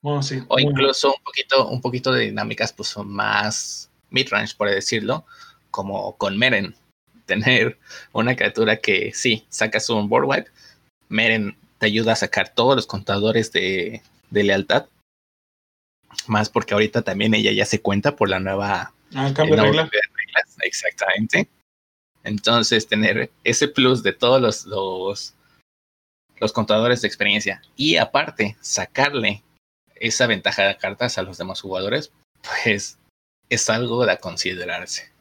Speaker 1: Oh,
Speaker 2: o incluso un poquito, un poquito de dinámicas pues son más mid-range, por decirlo, como con Meren. Tener una criatura que sí, sacas un board wipe, Meren te ayuda a sacar todos los contadores de, lealtad Más porque ahorita también ella ya se cuenta por la nueva...
Speaker 1: Ah, cambio de reglas.
Speaker 2: Exactamente. Entonces, tener ese plus de todos los, los, los contadores de experiencia y aparte sacarle esa ventaja de cartas a los demás jugadores, pues es algo de considerarse.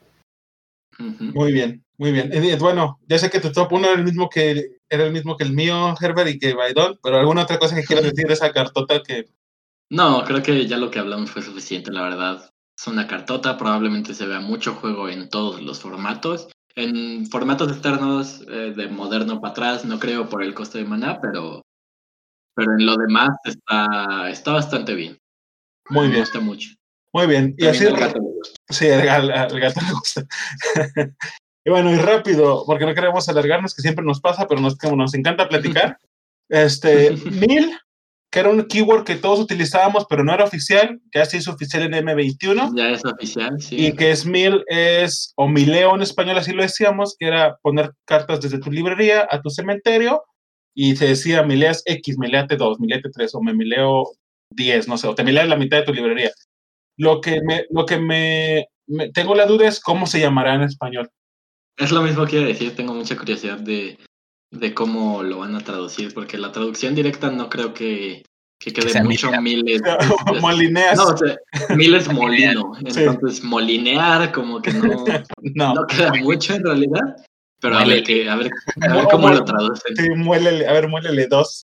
Speaker 1: Muy bien, muy bien. Bueno, ya sé que tu top 1 era el mismo que era el mismo que el mío, Herbert, y que Baidón, pero alguna otra cosa que quieras decir de esa cartota que.
Speaker 3: No, creo que ya lo que hablamos fue suficiente, la verdad. Es una cartota, probablemente se vea mucho juego en todos los formatos. En formatos externos, eh, de moderno para atrás, no creo por el coste de maná, pero, pero en lo demás está, está bastante bien.
Speaker 1: Muy bien.
Speaker 3: Me gusta mucho.
Speaker 1: Muy bien. y así. Sí, al, gato le gusta. y bueno, y rápido, porque no queremos alargarnos, que siempre nos pasa, pero nos, nos encanta platicar. Este, mil, que era un keyword que todos utilizábamos, pero no era oficial, ya se hizo oficial en M21.
Speaker 3: Ya es oficial, sí.
Speaker 1: Y que es mil, es, o mileo en español, así lo decíamos, que era poner cartas desde tu librería a tu cementerio, y se decía mileas X, mileate 2, mileate 3, o me mileo 10, no sé, o te mileas la mitad de tu librería. Lo que me, lo que me, tengo la duda es cómo se llamará en español.
Speaker 3: Es lo mismo que iba a decir, tengo mucha curiosidad de, de cómo lo van a traducir, porque la traducción directa no creo que, que quede mucho miles.
Speaker 1: Molineas.
Speaker 3: No, o miles molino. Entonces, molinear como que no, no. queda mucho en realidad. Pero a ver, que, a ver, a ver cómo lo traducen.
Speaker 1: Sí, muélele, a ver, muélele dos.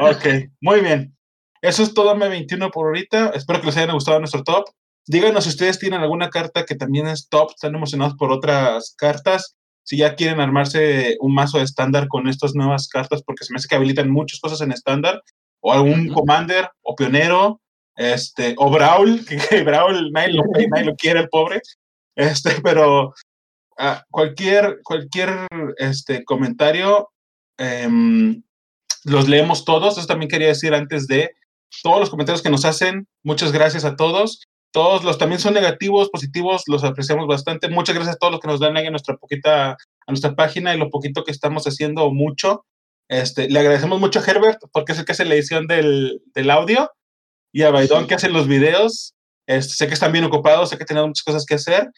Speaker 1: Ok, muy bien. Eso es todo M21 por ahorita. Espero que les haya gustado nuestro top. Díganos si ustedes tienen alguna carta que también es top, están emocionados por otras cartas. Si ya quieren armarse un mazo de estándar con estas nuevas cartas, porque se me hace que habilitan muchas cosas en estándar, o algún commander, o pionero, este, o Brawl, que, Brawl nadie lo, nadie lo, quiere, el pobre. Este, pero ah, cualquier, cualquier este, comentario em, los leemos todos. Eso también quería decir antes de todos los comentarios que nos hacen. Muchas gracias a todos. Todos los también son negativos, positivos, los apreciamos bastante. Muchas gracias a todos los que nos dan like a nuestra poquita, a nuestra página y lo poquito que estamos haciendo mucho. Este, le agradecemos mucho a Herbert porque es el que hace la edición del, del audio y a Baidón que hace los videos. Este, sé que están bien ocupados, sé que tienen muchas cosas que hacer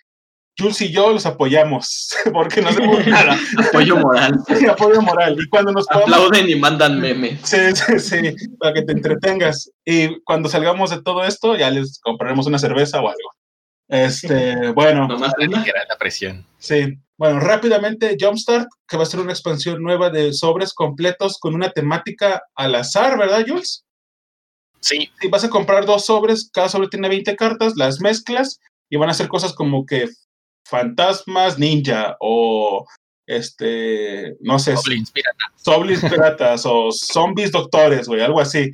Speaker 1: Jules y yo los apoyamos, porque no hacemos nada.
Speaker 3: apoyo moral.
Speaker 1: Sí, apoyo moral. Y cuando nos
Speaker 3: Aplauden y mandan memes.
Speaker 1: Sí, sí, sí, para que te entretengas. Y cuando salgamos de todo esto, ya les compraremos una cerveza o algo. Este, bueno.
Speaker 2: Nomás la presión.
Speaker 1: Sí. Bueno, rápidamente, Jumpstart, que va a ser una expansión nueva de sobres completos con una temática al azar, ¿verdad, Jules?
Speaker 2: Sí.
Speaker 1: Y vas a comprar dos sobres, cada sobre tiene 20 cartas, las mezclas y van a hacer cosas como que fantasmas ninja o este, no sé,
Speaker 2: Soblins
Speaker 1: piratas, o zombies doctores, güey, algo así.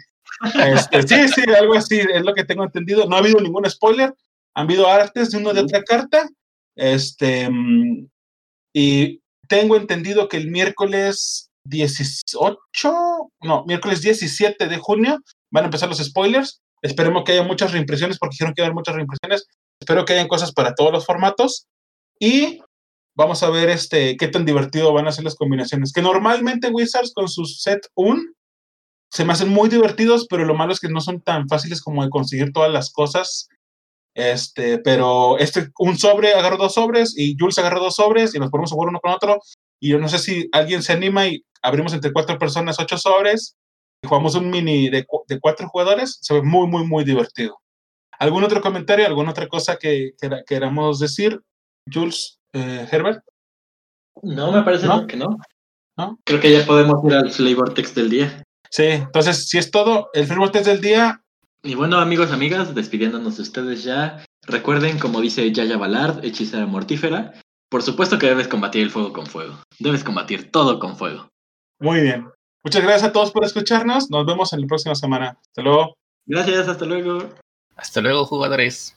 Speaker 1: Este, sí, sí, algo así, es lo que tengo entendido. No ha habido ningún spoiler, han habido artes de una de otra carta. Este, y tengo entendido que el miércoles 18, no, miércoles 17 de junio van a empezar los spoilers. Esperemos que haya muchas reimpresiones porque dijeron que haya muchas reimpresiones. Espero que hayan cosas para todos los formatos. Y vamos a ver este, qué tan divertido van a ser las combinaciones. Que normalmente Wizards con su set 1 se me hacen muy divertidos, pero lo malo es que no son tan fáciles como de conseguir todas las cosas. Este, pero este, un sobre, agarro dos sobres y Jules agarra dos sobres y nos ponemos a jugar uno con otro. Y yo no sé si alguien se anima y abrimos entre cuatro personas ocho sobres y jugamos un mini de, de cuatro jugadores. Se ve muy, muy, muy divertido. ¿Algún otro comentario? ¿Alguna otra cosa que, queramos decir? Jules, eh, Herbert.
Speaker 3: No, me parece que no. no. Creo que ya podemos ir al flavor text del día.
Speaker 1: Sí, entonces, si es todo, el flavor text del día.
Speaker 3: Y bueno, amigos, amigas, despidiéndonos de ustedes ya. Recuerden, como dice Yaya Ballard, hechicera mortífera, por supuesto que debes combatir el fuego con fuego. Debes combatir todo con fuego.
Speaker 1: Muy bien. Muchas gracias a todos por escucharnos. Nos vemos en la próxima semana. Hasta luego.
Speaker 3: Gracias, hasta luego.
Speaker 2: Hasta luego, jugadores.